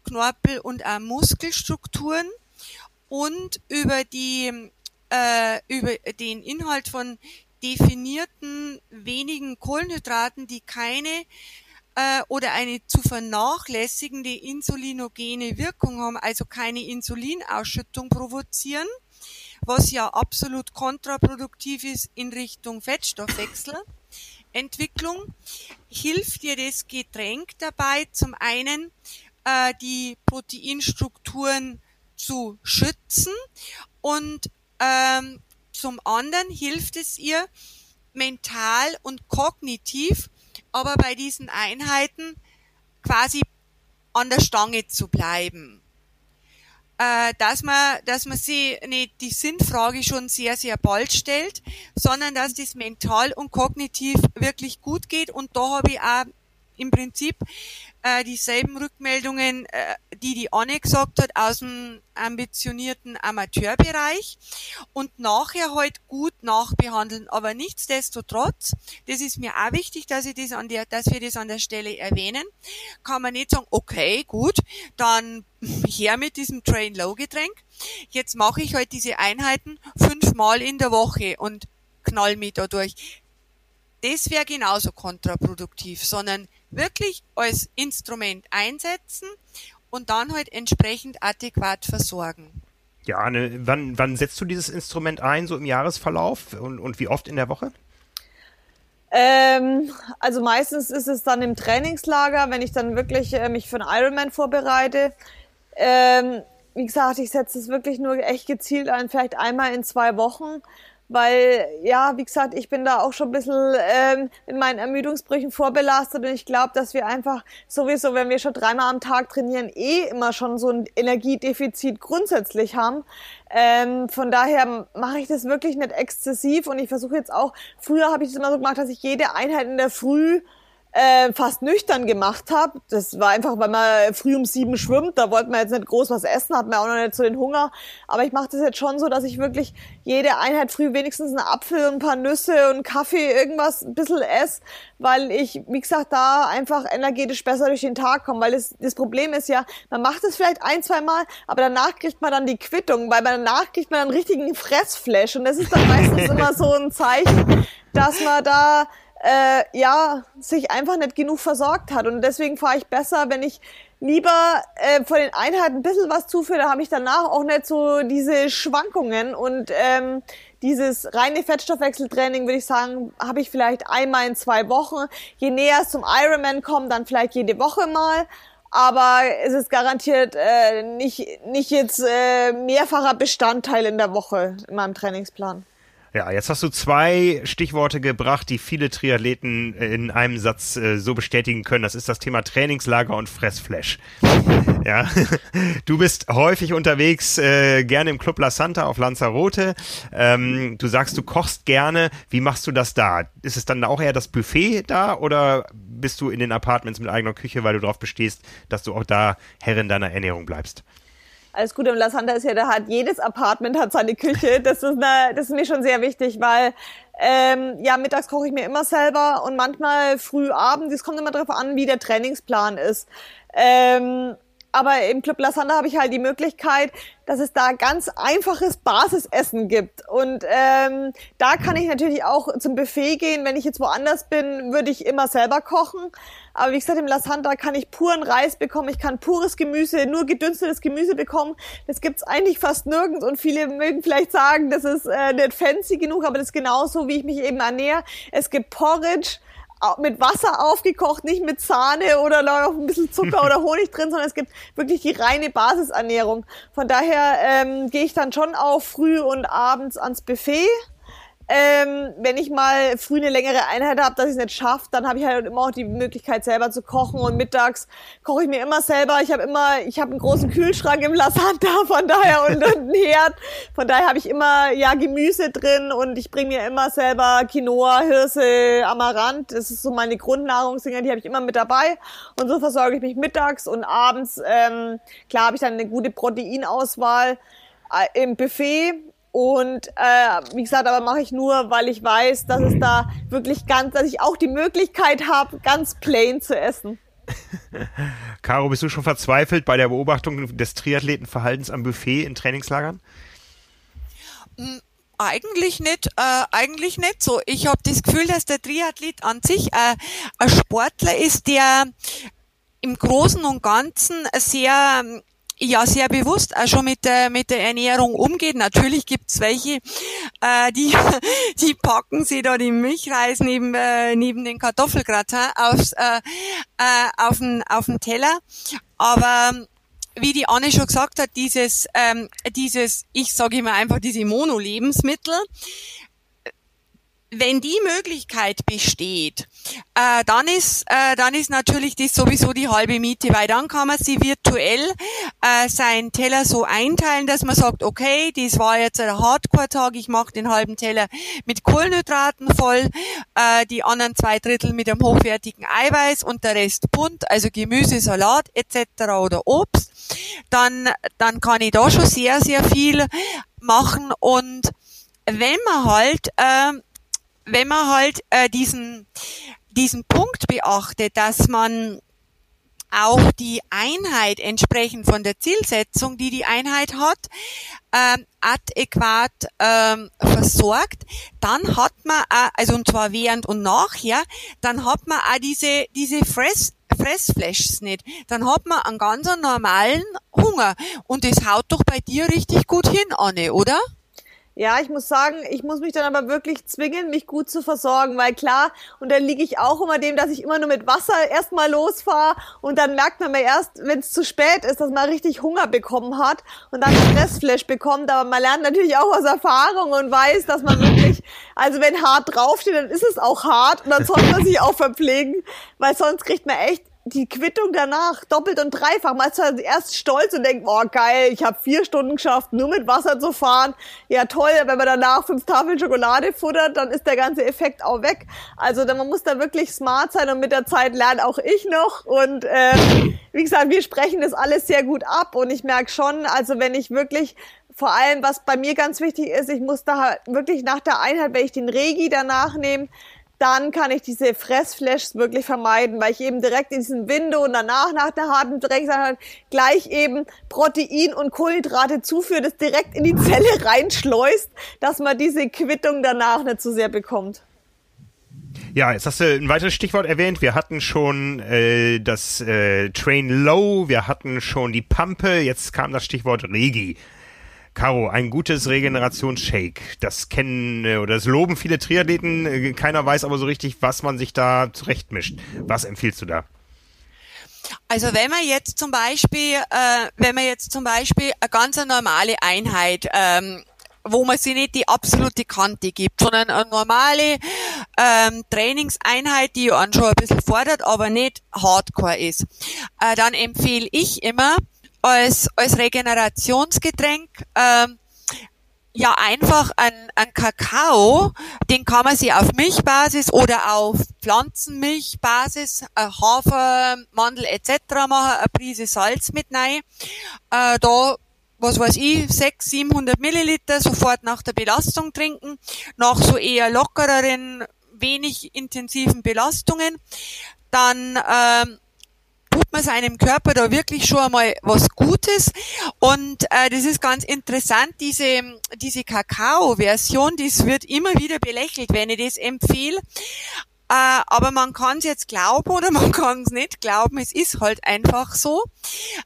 Knorpel und auch Muskelstrukturen und über die, äh, über den Inhalt von definierten wenigen Kohlenhydraten, die keine äh, oder eine zu vernachlässigende insulinogene Wirkung haben, also keine Insulinausschüttung provozieren, was ja absolut kontraproduktiv ist in Richtung Fettstoffwechselentwicklung, hilft dir das Getränk dabei, zum einen äh, die Proteinstrukturen zu schützen und ähm, zum anderen hilft es ihr mental und kognitiv aber bei diesen Einheiten quasi an der Stange zu bleiben. Äh, dass man, dass man sie nicht die Sinnfrage schon sehr, sehr bald stellt, sondern dass das mental und kognitiv wirklich gut geht. Und da habe ich auch im Prinzip äh, dieselben Rückmeldungen, äh, die die Anne gesagt hat, aus dem ambitionierten Amateurbereich und nachher halt gut nachbehandeln. Aber nichtsdestotrotz, das ist mir auch wichtig, dass ich das an der, dass wir das an der Stelle erwähnen, kann man nicht sagen, okay, gut, dann her mit diesem Train Low Getränk. Jetzt mache ich halt diese Einheiten fünfmal in der Woche und knall mich da durch. Das wäre genauso kontraproduktiv, sondern wirklich als Instrument einsetzen und dann halt entsprechend adäquat versorgen. Ja, ne, wann, wann setzt du dieses Instrument ein, so im Jahresverlauf und, und wie oft in der Woche? Ähm, also meistens ist es dann im Trainingslager, wenn ich dann wirklich äh, mich für einen Ironman vorbereite. Ähm, wie gesagt, ich setze es wirklich nur echt gezielt ein, vielleicht einmal in zwei Wochen weil ja, wie gesagt, ich bin da auch schon ein bisschen ähm, in meinen Ermüdungsbrüchen vorbelastet und ich glaube, dass wir einfach sowieso, wenn wir schon dreimal am Tag trainieren, eh immer schon so ein Energiedefizit grundsätzlich haben. Ähm, von daher mache ich das wirklich nicht exzessiv und ich versuche jetzt auch, früher habe ich es immer so gemacht, dass ich jede Einheit in der Früh äh, fast nüchtern gemacht habe. Das war einfach, weil man früh um sieben schwimmt, da wollte man jetzt nicht groß was essen, hat man auch noch nicht so den Hunger. Aber ich mache das jetzt schon so, dass ich wirklich jede Einheit früh wenigstens einen Apfel und ein paar Nüsse und Kaffee, irgendwas ein bisschen esse, weil ich, wie gesagt, da einfach energetisch besser durch den Tag komme. Weil das, das Problem ist ja, man macht es vielleicht ein, zwei Mal, aber danach kriegt man dann die Quittung, weil danach kriegt man einen richtigen Fressflash und das ist dann meistens immer so ein Zeichen, dass man da äh, ja sich einfach nicht genug versorgt hat. Und deswegen fahre ich besser, wenn ich lieber äh, von den Einheiten ein bisschen was zuführe, da habe ich danach auch nicht so diese Schwankungen und ähm, dieses reine Fettstoffwechseltraining, würde ich sagen, habe ich vielleicht einmal in zwei Wochen. Je näher es zum Ironman kommt, dann vielleicht jede Woche mal. Aber es ist garantiert äh, nicht, nicht jetzt äh, mehrfacher Bestandteil in der Woche in meinem Trainingsplan. Ja, jetzt hast du zwei Stichworte gebracht, die viele Triathleten in einem Satz äh, so bestätigen können. Das ist das Thema Trainingslager und Fressflash. Ja, du bist häufig unterwegs, äh, gerne im Club La Santa auf Lanzarote. Ähm, du sagst, du kochst gerne. Wie machst du das da? Ist es dann auch eher das Buffet da oder bist du in den Apartments mit eigener Küche, weil du darauf bestehst, dass du auch da Herrin deiner Ernährung bleibst? Alles Gute im La Santa ist ja, da hat jedes Apartment hat seine Küche. Das ist, eine, das ist mir schon sehr wichtig, weil ähm, ja, mittags koche ich mir immer selber und manchmal früh abends. Es kommt immer darauf an, wie der Trainingsplan ist. Ähm, aber im Club La Santa habe ich halt die Möglichkeit, dass es da ganz einfaches Basisessen gibt. Und ähm, da kann ich natürlich auch zum Buffet gehen. Wenn ich jetzt woanders bin, würde ich immer selber kochen. Aber wie gesagt, im La Santa kann ich puren Reis bekommen, ich kann pures Gemüse, nur gedünstetes Gemüse bekommen. Das gibt's eigentlich fast nirgends und viele mögen vielleicht sagen, das ist äh, nicht fancy genug, aber das ist genauso, wie ich mich eben ernähre. Es gibt Porridge, mit Wasser aufgekocht, nicht mit Sahne oder noch ein bisschen Zucker oder Honig drin, sondern es gibt wirklich die reine Basisernährung. Von daher ähm, gehe ich dann schon auch früh und abends ans Buffet ähm, wenn ich mal früh eine längere Einheit habe, dass ich es nicht schaffe, dann habe ich halt immer auch die Möglichkeit selber zu kochen und mittags koche ich mir immer selber. Ich habe immer, ich habe einen großen Kühlschrank im La von daher und einen Herd. Von daher habe ich immer ja Gemüse drin und ich bringe mir immer selber Quinoa, Hirse, Amaranth. Das ist so meine Grundnahrungsdinger, die habe ich immer mit dabei und so versorge ich mich mittags und abends. Ähm, klar habe ich dann eine gute Proteinauswahl äh, im Buffet und äh, wie gesagt, aber mache ich nur, weil ich weiß, dass es da wirklich ganz, dass ich auch die Möglichkeit habe, ganz plain zu essen. Caro, bist du schon verzweifelt bei der Beobachtung des Triathletenverhaltens am Buffet in Trainingslagern? Hm, eigentlich nicht, äh, eigentlich nicht so. Ich habe das Gefühl, dass der Triathlet an sich äh, ein Sportler ist, der im Großen und Ganzen sehr ja sehr bewusst auch schon mit der mit der Ernährung umgeht. Natürlich gibt's welche, äh, die die packen sie da die Milchreis neben äh, neben den Kartoffelgratin aufs äh, äh, auf den auf den Teller, aber wie die Anne schon gesagt hat, dieses, ähm, dieses, ich sage immer einfach diese Mono-Lebensmittel, wenn die Möglichkeit besteht, äh, dann ist äh, dann ist natürlich das sowieso die halbe Miete, weil dann kann man sie virtuell äh, seinen Teller so einteilen, dass man sagt, okay, das war jetzt ein Hardcore-Tag, ich mache den halben Teller mit Kohlenhydraten voll, äh, die anderen zwei Drittel mit einem hochwertigen Eiweiß und der Rest bunt, also Gemüse, Salat etc. oder Obst. Dann dann kann ich da schon sehr sehr viel machen und wenn man halt äh, wenn man halt äh, diesen, diesen Punkt beachtet, dass man auch die Einheit entsprechend von der Zielsetzung, die die Einheit hat, ähm, adäquat ähm, versorgt, dann hat man, auch, also und zwar während und nachher, dann hat man auch diese, diese Fress, Fressflashs nicht. Dann hat man einen ganz normalen Hunger. Und das haut doch bei dir richtig gut hin, Anne, oder? Ja, ich muss sagen, ich muss mich dann aber wirklich zwingen, mich gut zu versorgen, weil klar, und dann liege ich auch immer dem, dass ich immer nur mit Wasser erstmal losfahre und dann merkt man mir erst, wenn es zu spät ist, dass man richtig Hunger bekommen hat und dann Stressflash bekommt, aber man lernt natürlich auch aus Erfahrung und weiß, dass man wirklich, also wenn hart draufsteht, dann ist es auch hart und dann sollte man sich auch verpflegen, weil sonst kriegt man echt die Quittung danach doppelt und dreifach. Man ist halt erst stolz und denkt, oh geil, ich habe vier Stunden geschafft, nur mit Wasser zu fahren. Ja toll, wenn man danach fünf Tafeln Schokolade futtert, dann ist der ganze Effekt auch weg. Also man muss da wirklich smart sein und mit der Zeit lernt auch ich noch. Und äh, wie gesagt, wir sprechen das alles sehr gut ab und ich merke schon, also wenn ich wirklich vor allem, was bei mir ganz wichtig ist, ich muss da wirklich nach der Einheit, wenn ich den Regi danach nehme, dann kann ich diese Fressflashs wirklich vermeiden, weil ich eben direkt in diesen Window und danach nach der harten Dreckseinheit gleich eben Protein und Kohlenhydrate zuführt, das direkt in die Zelle reinschleust, dass man diese Quittung danach nicht so sehr bekommt. Ja, jetzt hast du ein weiteres Stichwort erwähnt. Wir hatten schon äh, das äh, Train Low, wir hatten schon die Pampe, jetzt kam das Stichwort Regi. Caro, ein gutes Regenerationsshake. Das kennen äh, oder das loben viele Triathleten. Äh, keiner weiß aber so richtig, was man sich da zurechtmischt. Was empfiehlst du da? Also wenn man jetzt zum Beispiel, äh, wenn man jetzt zum Beispiel eine ganz normale Einheit ähm, wo man sich nicht die absolute Kante gibt, sondern eine normale ähm, Trainingseinheit, die einen schon ein bisschen fordert, aber nicht Hardcore ist. Äh, dann empfehle ich immer als, als Regenerationsgetränk ähm, ja einfach ein, ein Kakao, den kann man sich auf Milchbasis oder auf Pflanzenmilchbasis, äh, Hafer, Mandel etc. machen, eine Prise Salz mit rein. Äh, da was weiß ich, 600, 700 Milliliter sofort nach der Belastung trinken, nach so eher lockereren, wenig intensiven Belastungen, dann ähm, tut man seinem Körper da wirklich schon einmal was Gutes. Und äh, das ist ganz interessant, diese, diese Kakao-Version, das wird immer wieder belächelt, wenn ich das empfehle. Äh, aber man kann es jetzt glauben oder man kann es nicht glauben. Es ist halt einfach so,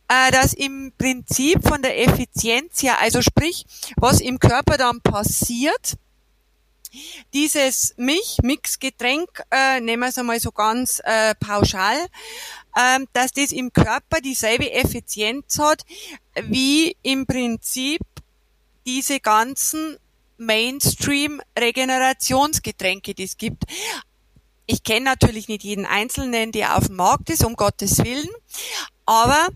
äh, dass im Prinzip von der Effizienz her, also sprich, was im Körper dann passiert, dieses Milch-Mix-Getränk, äh, nehmen wir es einmal so ganz äh, pauschal, dass das im Körper dieselbe Effizienz hat, wie im Prinzip diese ganzen Mainstream-Regenerationsgetränke, die es gibt. Ich kenne natürlich nicht jeden Einzelnen, der auf dem Markt ist, um Gottes Willen, aber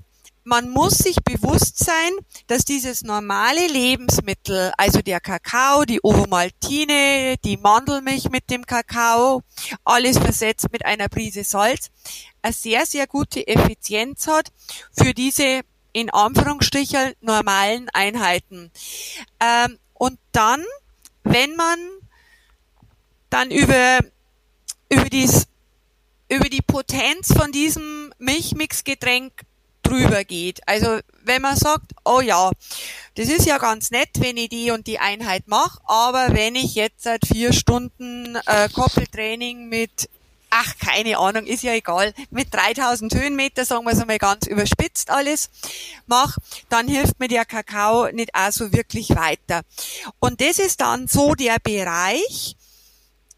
man muss sich bewusst sein, dass dieses normale Lebensmittel, also der Kakao, die Ovomaltine, die Mandelmilch mit dem Kakao, alles versetzt mit einer Prise Salz, eine sehr, sehr gute Effizienz hat für diese in Anführungsstrichen normalen Einheiten. Ähm, und dann, wenn man dann über über, dies, über die Potenz von diesem Milchmixgetränk drüber geht. Also wenn man sagt, oh ja, das ist ja ganz nett, wenn ich die und die Einheit mache, aber wenn ich jetzt seit vier Stunden äh, Koppeltraining mit, ach keine Ahnung, ist ja egal, mit 3000 Höhenmeter, sagen wir es einmal ganz überspitzt alles, mache, dann hilft mir der Kakao nicht auch so wirklich weiter. Und das ist dann so der Bereich,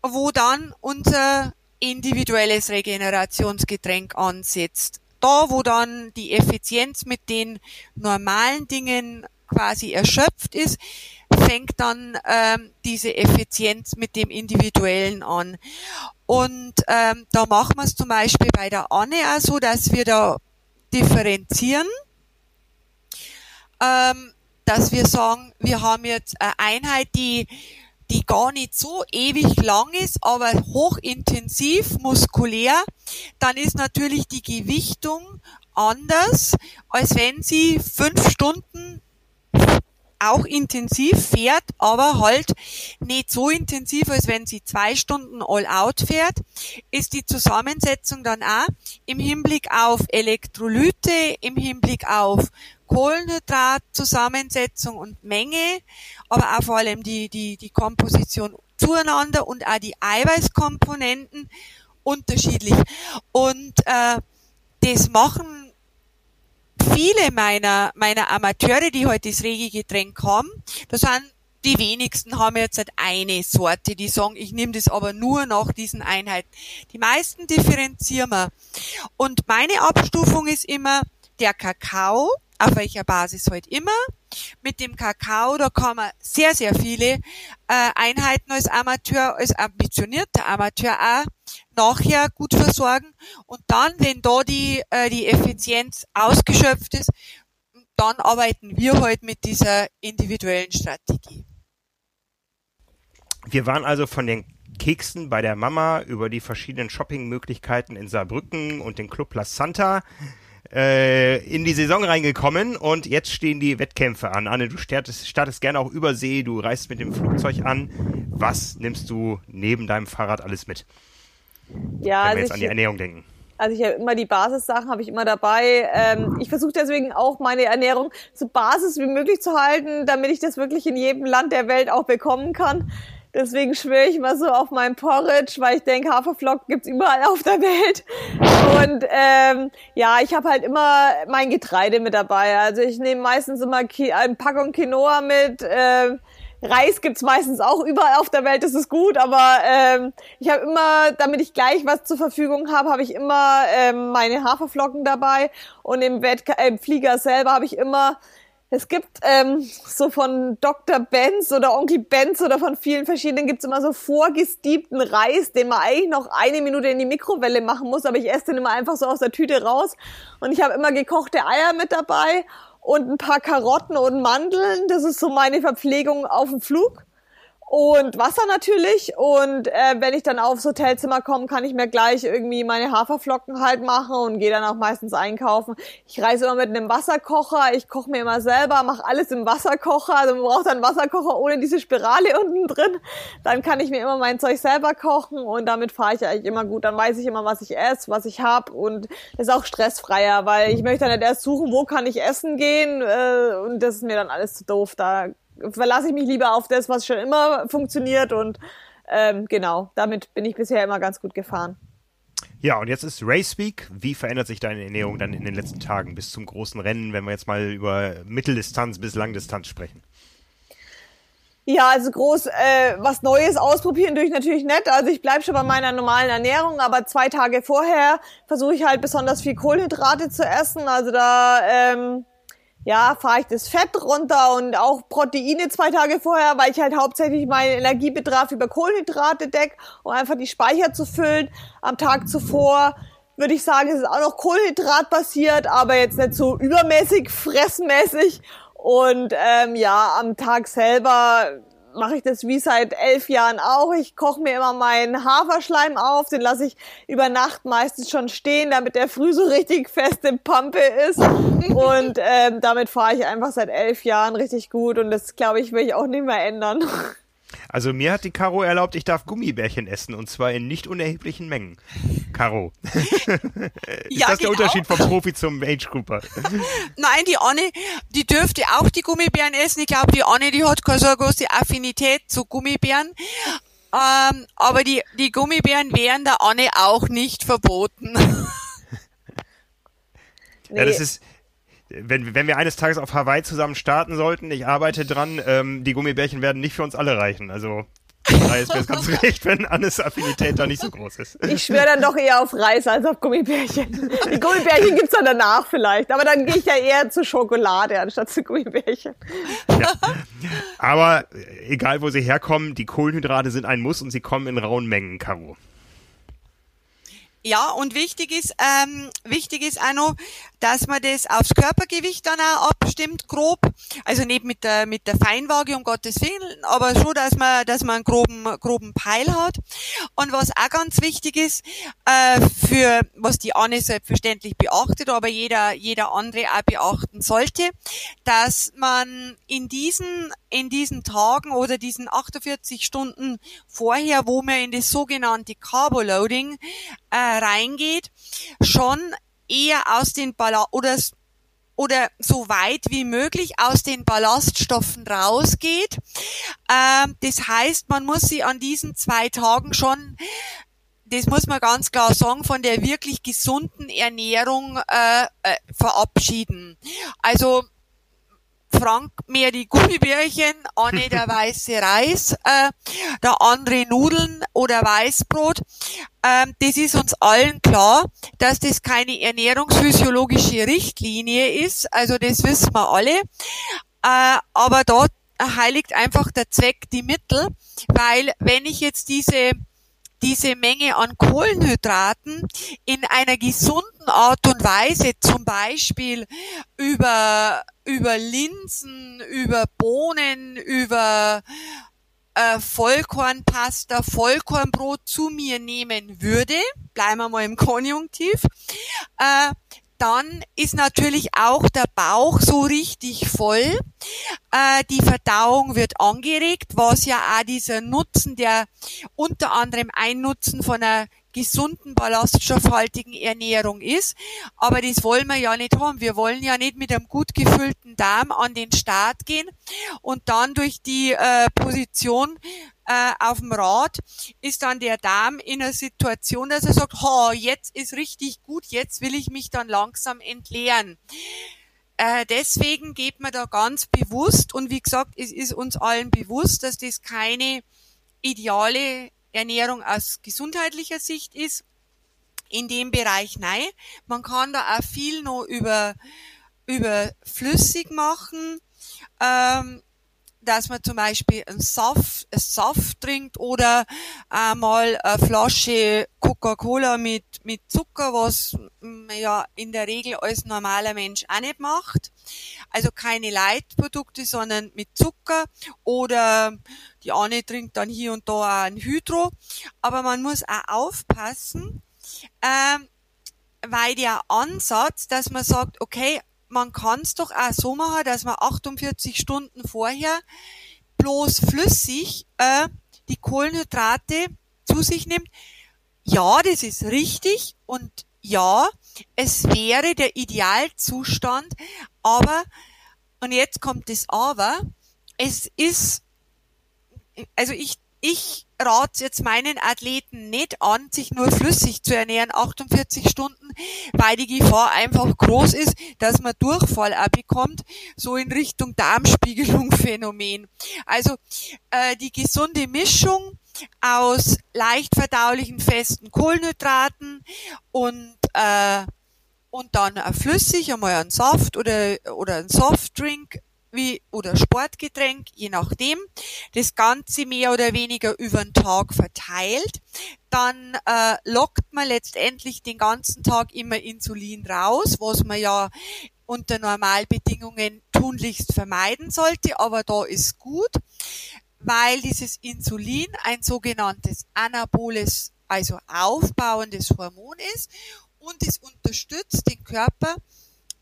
wo dann unser individuelles Regenerationsgetränk ansetzt. Da, wo dann die Effizienz mit den normalen Dingen quasi erschöpft ist, fängt dann ähm, diese Effizienz mit dem Individuellen an. Und ähm, da machen wir es zum Beispiel bei der Anne auch so, dass wir da differenzieren, ähm, dass wir sagen, wir haben jetzt eine Einheit, die die gar nicht so ewig lang ist, aber hochintensiv muskulär, dann ist natürlich die Gewichtung anders, als wenn sie fünf Stunden auch intensiv fährt, aber halt nicht so intensiv, als wenn sie zwei Stunden all out fährt, ist die Zusammensetzung dann auch im Hinblick auf Elektrolyte, im Hinblick auf Kohlenhydratzusammensetzung und Menge, aber auch vor allem die, die, die Komposition zueinander und auch die Eiweißkomponenten unterschiedlich. Und äh, das machen viele meiner, meiner Amateure, die heute das Regigetränk haben. Das sind die wenigsten haben jetzt halt eine Sorte, die sagen, ich nehme das aber nur nach diesen Einheiten. Die meisten differenzieren wir. Und meine Abstufung ist immer der Kakao, auf welcher Basis halt immer. Mit dem Kakao, da kann man sehr, sehr viele äh, Einheiten als Amateur, als ambitionierter Amateur auch nachher gut versorgen. Und dann, wenn da die, äh, die Effizienz ausgeschöpft ist, dann arbeiten wir halt mit dieser individuellen Strategie. Wir waren also von den Keksen bei der Mama über die verschiedenen Shoppingmöglichkeiten in Saarbrücken und den Club La Santa äh, in die Saison reingekommen und jetzt stehen die Wettkämpfe an. Anne, du startest, startest gerne auch über See, du reist mit dem Flugzeug an. Was nimmst du neben deinem Fahrrad alles mit? Ja, Wenn also wir jetzt ich, an die Ernährung denken. Also ich habe immer die Basissachen habe ich immer dabei. Ähm, ich versuche deswegen auch meine Ernährung so basis wie möglich zu halten, damit ich das wirklich in jedem Land der Welt auch bekommen kann. Deswegen schwöre ich mal so auf mein Porridge, weil ich denke, Haferflocken gibt's überall auf der Welt. Und ähm, ja, ich habe halt immer mein Getreide mit dabei. Also ich nehme meistens immer eine Packung Quinoa mit. Äh, Reis gibt's meistens auch überall auf der Welt, das ist gut, aber ähm, ich habe immer, damit ich gleich was zur Verfügung habe, habe ich immer ähm, meine Haferflocken dabei und im, Wett äh, im Flieger selber habe ich immer es gibt ähm, so von Dr. Benz oder Onkel Benz oder von vielen verschiedenen gibt's immer so vorgestiebten Reis, den man eigentlich noch eine Minute in die Mikrowelle machen muss, aber ich esse den immer einfach so aus der Tüte raus. Und ich habe immer gekochte Eier mit dabei und ein paar Karotten und Mandeln. Das ist so meine Verpflegung auf dem Flug und Wasser natürlich. Und äh, wenn ich dann aufs Hotelzimmer komme, kann ich mir gleich irgendwie meine Haferflocken halt machen und gehe dann auch meistens einkaufen. Ich reise immer mit einem Wasserkocher. Ich koche mir immer selber, mache alles im Wasserkocher. Also man braucht dann Wasserkocher ohne diese Spirale unten drin. Dann kann ich mir immer mein Zeug selber kochen und damit fahre ich eigentlich immer gut. Dann weiß ich immer, was ich esse, was ich hab und ist auch stressfreier, weil ich möchte dann nicht erst suchen, wo kann ich essen gehen äh, und das ist mir dann alles zu doof. Da verlasse ich mich lieber auf das, was schon immer funktioniert und ähm, genau, damit bin ich bisher immer ganz gut gefahren. Ja, und jetzt ist Race Week. Wie verändert sich deine Ernährung dann in den letzten Tagen bis zum großen Rennen, wenn wir jetzt mal über Mitteldistanz bis Langdistanz sprechen? Ja, also groß äh, was Neues ausprobieren durch natürlich nett. Also ich bleib schon bei meiner normalen Ernährung, aber zwei Tage vorher versuche ich halt besonders viel Kohlenhydrate zu essen. Also da ähm, ja, fahre ich das Fett runter und auch Proteine zwei Tage vorher, weil ich halt hauptsächlich meinen Energiebedarf über Kohlenhydrate deck, um einfach die Speicher zu füllen. Am Tag zuvor würde ich sagen, es ist auch noch Kohlenhydrat basiert, aber jetzt nicht so übermäßig fressmäßig. Und ähm, ja, am Tag selber mache ich das wie seit elf Jahren auch. Ich koche mir immer meinen Haferschleim auf, den lasse ich über Nacht meistens schon stehen, damit der früh so richtig fest im Pampe ist. Und ähm, damit fahre ich einfach seit elf Jahren richtig gut und das, glaube ich, will ich auch nicht mehr ändern. Also mir hat die Caro erlaubt, ich darf Gummibärchen essen und zwar in nicht unerheblichen Mengen. Caro. ist ja, das der genau. Unterschied vom Profi zum Age Grouper? Nein, die Anne, die dürfte auch die Gummibären essen. Ich glaube, die Anne, die hat keine so große Affinität zu Gummibären. Ähm, aber die, die Gummibären wären der Anne auch nicht verboten. nee. Ja, das ist, wenn, wenn wir eines Tages auf Hawaii zusammen starten sollten, ich arbeite dran, ähm, die Gummibärchen werden nicht für uns alle reichen. Also da ist mir ganz recht, wenn Annes Affinität da nicht so groß ist. Ich schwöre dann doch eher auf Reis als auf Gummibärchen. Die Gummibärchen gibt's dann danach vielleicht, aber dann gehe ich ja eher zu Schokolade anstatt zu Gummibärchen. Ja. Aber egal, wo sie herkommen, die Kohlenhydrate sind ein Muss und sie kommen in rauen Mengen, Caro. Ja, und wichtig ist, ähm, wichtig ist auch noch, dass man das aufs Körpergewicht dann auch abstimmt, grob. Also nicht mit der, mit der Feinwaage, um Gottes Willen, aber schon, dass man, dass man einen groben, groben Peil hat. Und was auch ganz wichtig ist, äh, für, was die Anne selbstverständlich beachtet, aber jeder, jeder andere auch beachten sollte, dass man in diesen, in diesen Tagen oder diesen 48 Stunden vorher, wo man in das sogenannte Carboloading äh, reingeht, schon eher aus den Ballast oder oder so weit wie möglich aus den Ballaststoffen rausgeht. Ähm, das heißt, man muss sie an diesen zwei Tagen schon, das muss man ganz klar sagen, von der wirklich gesunden Ernährung äh, äh, verabschieden. Also Frank mehr die Gummibärchen, Anne der weiße Reis, äh, der andere Nudeln oder Weißbrot. Ähm, das ist uns allen klar, dass das keine ernährungsphysiologische Richtlinie ist. Also das wissen wir alle. Äh, aber dort heiligt einfach der Zweck die Mittel, weil wenn ich jetzt diese diese Menge an Kohlenhydraten in einer gesunden Art und Weise, zum Beispiel über, über Linsen, über Bohnen, über äh, Vollkornpasta, Vollkornbrot zu mir nehmen würde, bleiben wir mal im Konjunktiv, äh, dann ist natürlich auch der Bauch so richtig voll. Äh, die Verdauung wird angeregt, was ja auch dieser Nutzen, der unter anderem ein Nutzen von einer gesunden, ballaststoffhaltigen Ernährung ist. Aber das wollen wir ja nicht haben. Wir wollen ja nicht mit einem gut gefüllten Darm an den Start gehen und dann durch die äh, Position äh, auf dem Rad, ist dann der Darm in einer Situation, dass er sagt, ha, jetzt ist richtig gut, jetzt will ich mich dann langsam entleeren. Äh, deswegen geht man da ganz bewusst und wie gesagt, es ist uns allen bewusst, dass das keine ideale Ernährung aus gesundheitlicher Sicht ist. In dem Bereich nein. Man kann da auch viel noch über, über flüssig machen. Ähm, dass man zum Beispiel einen Saft, einen Saft trinkt oder einmal eine Flasche Coca-Cola mit, mit Zucker, was man ja in der Regel als normaler Mensch auch nicht macht. Also keine Leitprodukte, sondern mit Zucker oder die eine trinkt dann hier und da auch ein Hydro. Aber man muss auch aufpassen, ähm, weil der Ansatz, dass man sagt, okay, man kann es doch auch so machen, dass man 48 Stunden vorher bloß flüssig äh, die Kohlenhydrate zu sich nimmt. Ja, das ist richtig und ja, es wäre der Idealzustand, aber, und jetzt kommt das Aber, es ist, also ich, ich rate jetzt meinen Athleten nicht an, sich nur flüssig zu ernähren, 48 Stunden, weil die Gefahr einfach groß ist, dass man Durchfall auch bekommt, so in Richtung Darmspiegelung Phänomen. Also äh, die gesunde Mischung aus leicht verdaulichen festen Kohlenhydraten und äh, und dann flüssig, einmal ein Saft oder, oder ein Softdrink wie oder Sportgetränk, je nachdem. Das Ganze mehr oder weniger über den Tag verteilt. Dann äh, lockt man letztendlich den ganzen Tag immer Insulin raus, was man ja unter Normalbedingungen tunlichst vermeiden sollte, aber da ist gut, weil dieses Insulin ein sogenanntes anaboles, also aufbauendes Hormon ist und es unterstützt den Körper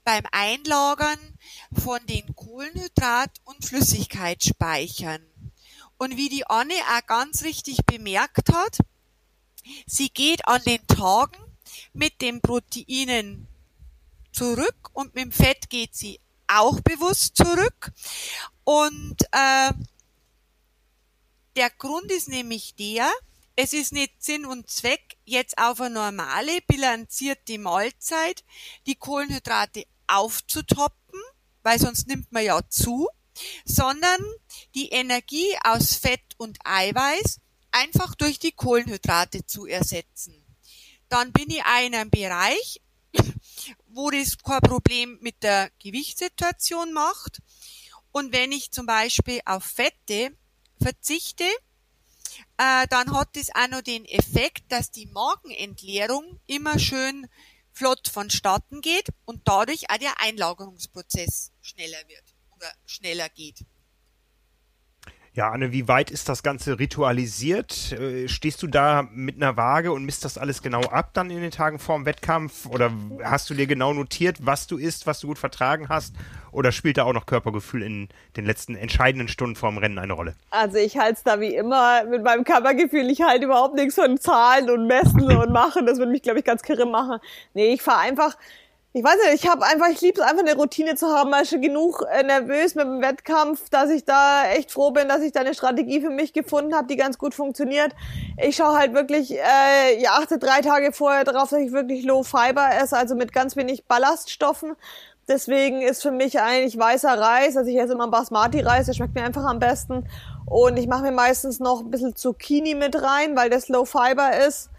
beim Einlagern von den Kohlenhydrat- und Flüssigkeitsspeichern. Und wie die Anne auch ganz richtig bemerkt hat, sie geht an den Tagen mit den Proteinen zurück und mit dem Fett geht sie auch bewusst zurück. Und äh, der Grund ist nämlich der, es ist nicht Sinn und Zweck, jetzt auf eine normale, bilanzierte Mahlzeit die Kohlenhydrate aufzutoppen, weil sonst nimmt man ja zu, sondern die Energie aus Fett und Eiweiß einfach durch die Kohlenhydrate zu ersetzen. Dann bin ich in einem Bereich, wo das kein Problem mit der Gewichtssituation macht. Und wenn ich zum Beispiel auf Fette verzichte, äh, dann hat das auch noch den Effekt, dass die Magenentleerung immer schön flott vonstatten geht und dadurch auch der Einlagerungsprozess schneller wird oder schneller geht. Ja, Anne, wie weit ist das Ganze ritualisiert? Äh, stehst du da mit einer Waage und misst das alles genau ab dann in den Tagen vorm Wettkampf? Oder hast du dir genau notiert, was du isst, was du gut vertragen hast? Oder spielt da auch noch Körpergefühl in den letzten entscheidenden Stunden vorm Rennen eine Rolle? Also ich halte es da wie immer mit meinem Körpergefühl. Ich halte überhaupt nichts von Zahlen und Messen und Machen. Das würde mich, glaube ich, ganz kirre machen. Nee, ich fahre einfach ich weiß nicht, ich habe einfach, ich liebe es einfach eine Routine zu haben, weil ich schon genug äh, nervös mit dem Wettkampf, dass ich da echt froh bin, dass ich da eine Strategie für mich gefunden habe, die ganz gut funktioniert. Ich schaue halt wirklich, äh, ja, achte drei Tage vorher darauf, dass ich wirklich Low Fiber esse, also mit ganz wenig Ballaststoffen. Deswegen ist für mich eigentlich weißer Reis, also ich esse immer Basmati-Reis, der schmeckt mir einfach am besten. Und ich mache mir meistens noch ein bisschen Zucchini mit rein, weil das Low Fiber ist.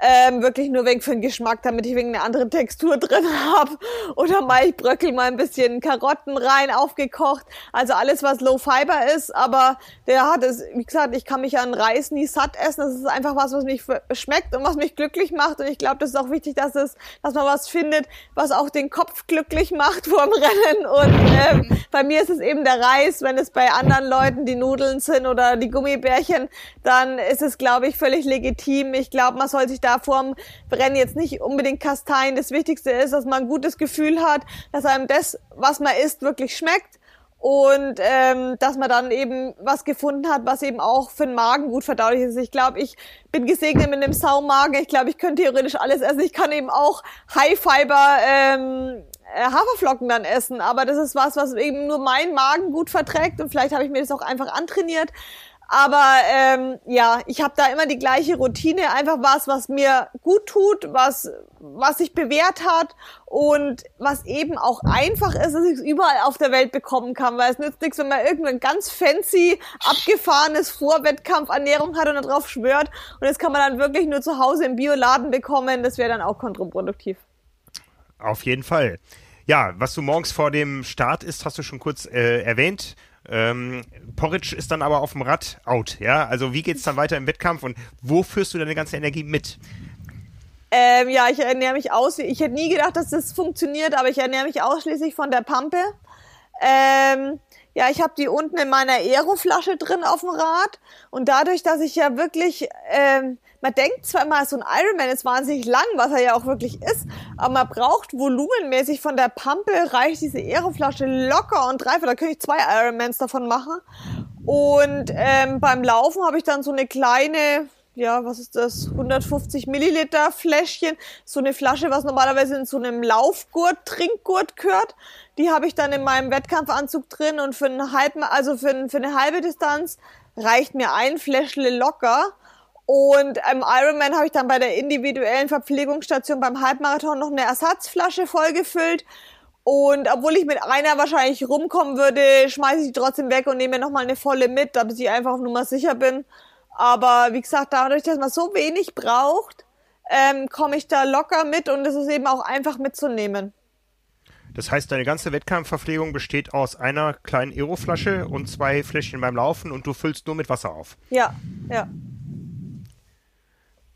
Ähm, wirklich nur wegen für den Geschmack, damit ich wegen eine andere Textur drin habe. Oder mal ich bröckel mal ein bisschen Karotten rein, aufgekocht. Also alles, was Low Fiber ist, aber der hat es, wie gesagt, ich kann mich an Reis nie satt essen. Das ist einfach was, was mich schmeckt und was mich glücklich macht. Und ich glaube, das ist auch wichtig, dass es, dass man was findet, was auch den Kopf glücklich macht vorm Rennen. Und ähm, bei mir ist es eben der Reis. Wenn es bei anderen Leuten die Nudeln sind oder die Gummibärchen, dann ist es, glaube ich, völlig legitim. Ich glaube, man soll sich da vorm Brennen jetzt nicht unbedingt Kasteien. Das Wichtigste ist, dass man ein gutes Gefühl hat, dass einem das, was man isst, wirklich schmeckt und ähm, dass man dann eben was gefunden hat, was eben auch für den Magen gut verdaulich ist. Ich glaube, ich bin gesegnet mit einem Saumagen. Ich glaube, ich könnte theoretisch alles essen. Ich kann eben auch High Fiber ähm, äh, Haferflocken dann essen, aber das ist was, was eben nur mein Magen gut verträgt und vielleicht habe ich mir das auch einfach antrainiert. Aber ähm, ja, ich habe da immer die gleiche Routine, einfach was, was mir gut tut, was, was sich bewährt hat und was eben auch einfach ist, dass ich es überall auf der Welt bekommen kann, weil es nützt nichts, wenn man irgendein ganz fancy, abgefahrenes Vorwettkampfernährung hat und darauf schwört und das kann man dann wirklich nur zu Hause im Bioladen bekommen, das wäre dann auch kontraproduktiv. Auf jeden Fall. Ja, was du morgens vor dem Start isst, hast du schon kurz äh, erwähnt. Ähm, Porridge ist dann aber auf dem Rad out, ja? Also wie geht's dann weiter im Wettkampf und wo führst du deine ganze Energie mit? Ähm, ja, ich ernähre mich aus. Ich hätte nie gedacht, dass das funktioniert, aber ich ernähre mich ausschließlich von der Pampe. Ähm, ja, ich habe die unten in meiner Aeroflasche drin auf dem Rad und dadurch, dass ich ja wirklich ähm, man denkt zwar immer, so ein Ironman ist wahnsinnig lang, was er ja auch wirklich ist, aber man braucht volumenmäßig von der Pampe reicht diese Aeroflasche locker und dreifach. Da könnte ich zwei Ironmans davon machen. Und ähm, beim Laufen habe ich dann so eine kleine, ja, was ist das, 150 Milliliter Fläschchen, so eine Flasche, was normalerweise in so einem Laufgurt, Trinkgurt gehört. Die habe ich dann in meinem Wettkampfanzug drin und für, einen halben, also für, für eine halbe Distanz reicht mir ein Fläschle locker. Und im Ironman habe ich dann bei der individuellen Verpflegungsstation beim Halbmarathon noch eine Ersatzflasche vollgefüllt. Und obwohl ich mit einer wahrscheinlich rumkommen würde, schmeiße ich die trotzdem weg und nehme nochmal eine volle mit, damit ich einfach auf Nummer sicher bin. Aber wie gesagt, dadurch, dass man so wenig braucht, ähm, komme ich da locker mit und es ist eben auch einfach mitzunehmen. Das heißt, deine ganze Wettkampfverpflegung besteht aus einer kleinen Aeroflasche und zwei Fläschchen beim Laufen und du füllst nur mit Wasser auf. Ja, ja.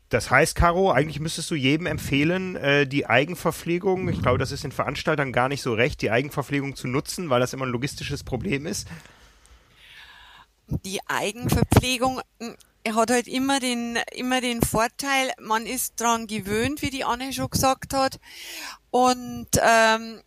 Das heißt, Caro, eigentlich müsstest du jedem empfehlen, äh, die Eigenverpflegung, ich glaube, das ist den Veranstaltern gar nicht so recht, die Eigenverpflegung zu nutzen, weil das immer ein logistisches Problem ist. Die Eigenverpflegung hm, hat halt immer den, immer den Vorteil, man ist dran gewöhnt, wie die Anne schon gesagt hat. Und ähm,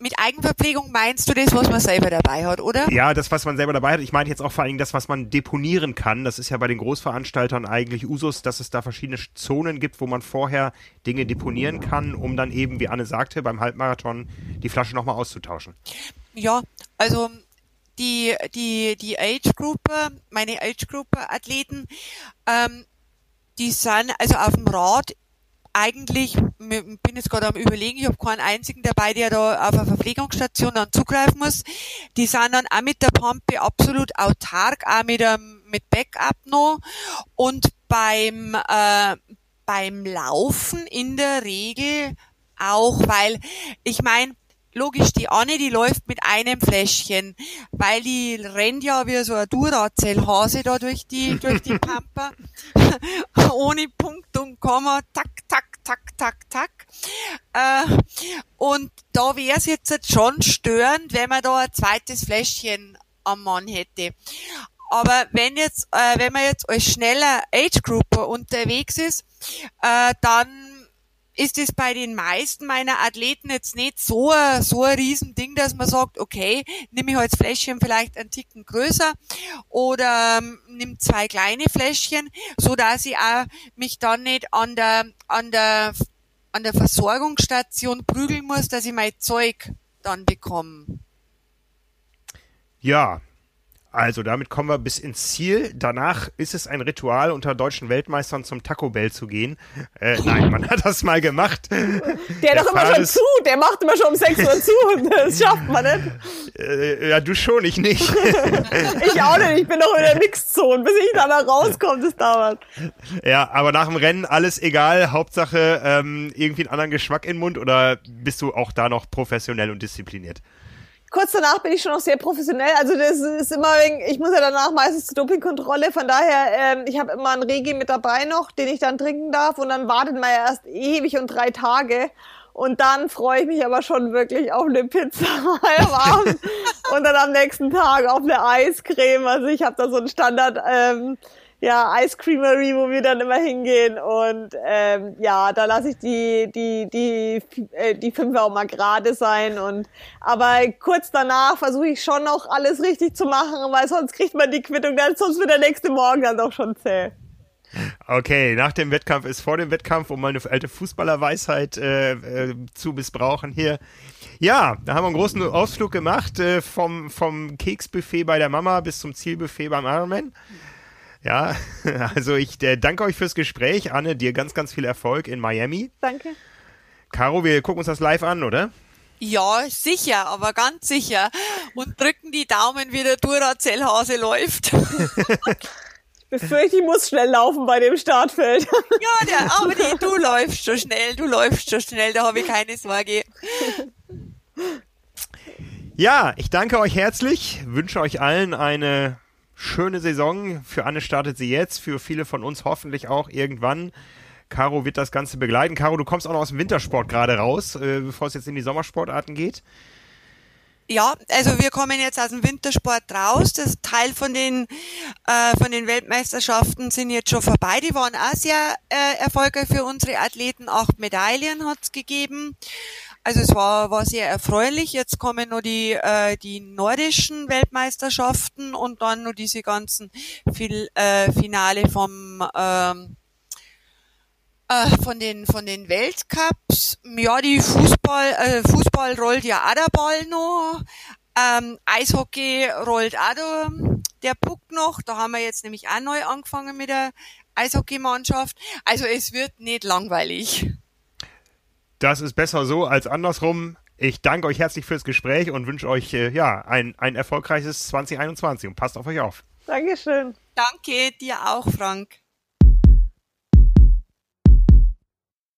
mit Eigenverpflegung meinst du das, was man selber dabei hat, oder? Ja, das, was man selber dabei hat. Ich meine jetzt auch vor allen Dingen das, was man deponieren kann. Das ist ja bei den Großveranstaltern eigentlich Usus, dass es da verschiedene Zonen gibt, wo man vorher Dinge deponieren kann, um dann eben, wie Anne sagte, beim Halbmarathon die Flasche nochmal auszutauschen. Ja, also die, die, die Age-Gruppe, meine Age-Gruppe-Athleten, ähm, die sind also auf dem Rad eigentlich, bin jetzt gerade am überlegen, ich habe keinen einzigen dabei, der da auf eine Verpflegungsstation dann zugreifen muss. Die sind dann auch mit der Pampe absolut autark, auch mit, ähm, mit Backup noch. Und beim, äh, beim Laufen in der Regel auch, weil ich meine, logisch, die Anne, die läuft mit einem Fläschchen, weil die rennt ja wie so ein Duracell-Hase da durch die, durch die Pampa, ohne Punkt und Komma, tak, tak, tak, tak, tak. Äh, und da wäre es jetzt schon störend, wenn man da ein zweites Fläschchen am Mann hätte. Aber wenn jetzt, äh, wenn man jetzt als schneller Age Grouper unterwegs ist, äh, dann ist es bei den meisten meiner Athleten jetzt nicht so, ein, so ein Riesending, dass man sagt, okay, nehme ich als Fläschchen vielleicht einen Ticken größer oder ähm, nimm zwei kleine Fläschchen, so dass ich auch mich dann nicht an der, an der, an der Versorgungsstation prügeln muss, dass ich mein Zeug dann bekomme. Ja, also damit kommen wir bis ins Ziel. Danach ist es ein Ritual, unter deutschen Weltmeistern zum Taco Bell zu gehen. Äh, nein, man hat das mal gemacht. Der, der doch immer schon zu, der macht immer schon um 6 Uhr zu. Das schafft man nicht. Äh, ja, du schon, ich nicht. ich auch nicht, ich bin noch in der Mixzone. Bis ich da mal rauskomme, das dauert. Ja, aber nach dem Rennen alles egal. Hauptsache ähm, irgendwie einen anderen Geschmack im Mund oder bist du auch da noch professionell und diszipliniert? Kurz danach bin ich schon noch sehr professionell. Also das ist immer, ich muss ja danach meistens zur Dopingkontrolle. Von daher, ähm, ich habe immer einen Regi mit dabei noch, den ich dann trinken darf. Und dann wartet man ja erst ewig und drei Tage. Und dann freue ich mich aber schon wirklich auf eine Pizza am Abend und dann am nächsten Tag auf eine Eiscreme. Also ich habe da so einen Standard ähm, ja, Ice Creamery, wo wir dann immer hingehen. Und ähm, ja, da lasse ich die, die, die, äh, die fünf auch mal gerade sein. Und aber kurz danach versuche ich schon noch alles richtig zu machen, weil sonst kriegt man die Quittung, dann sonst wird der nächste Morgen dann doch schon zäh. Okay, nach dem Wettkampf ist vor dem Wettkampf, um mal eine alte Fußballerweisheit äh, äh, zu missbrauchen hier. Ja, da haben wir einen großen Ausflug gemacht, äh, vom, vom Keksbuffet bei der Mama bis zum Zielbuffet beim Ironman. Ja, also ich äh, danke euch fürs Gespräch. Anne, dir ganz, ganz viel Erfolg in Miami. Danke. Caro, wir gucken uns das live an, oder? Ja, sicher, aber ganz sicher. Und drücken die Daumen, wie der Duracell-Hase läuft. Befürchte, ich muss schnell laufen bei dem Startfeld. Ja, der, aber die, du läufst schon schnell, du läufst schon schnell, da habe ich keine Sorge. Ja, ich danke euch herzlich, wünsche euch allen eine schöne Saison. Für Anne startet sie jetzt, für viele von uns hoffentlich auch irgendwann. Caro wird das Ganze begleiten. Caro, du kommst auch noch aus dem Wintersport gerade raus, äh, bevor es jetzt in die Sommersportarten geht. Ja, also wir kommen jetzt aus dem Wintersport raus. Das Teil von den äh, von den Weltmeisterschaften sind jetzt schon vorbei. Die waren auch sehr äh, erfolgreich für unsere Athleten. Acht Medaillen hat's gegeben. Also es war war sehr erfreulich. Jetzt kommen noch die äh, die nordischen Weltmeisterschaften und dann noch diese ganzen Fil äh, Finale vom ähm, äh, von den von den Weltcups. Ja, die Fußball äh, Fußball rollt ja auch der Ball noch. Ähm, Eishockey rollt auch da der Puck noch. Da haben wir jetzt nämlich auch neu angefangen mit der Eishockeymannschaft. Also es wird nicht langweilig. Das ist besser so als andersrum. Ich danke euch herzlich fürs Gespräch und wünsche euch äh, ja ein, ein erfolgreiches 2021 und passt auf euch auf. Dankeschön. Danke dir auch, Frank.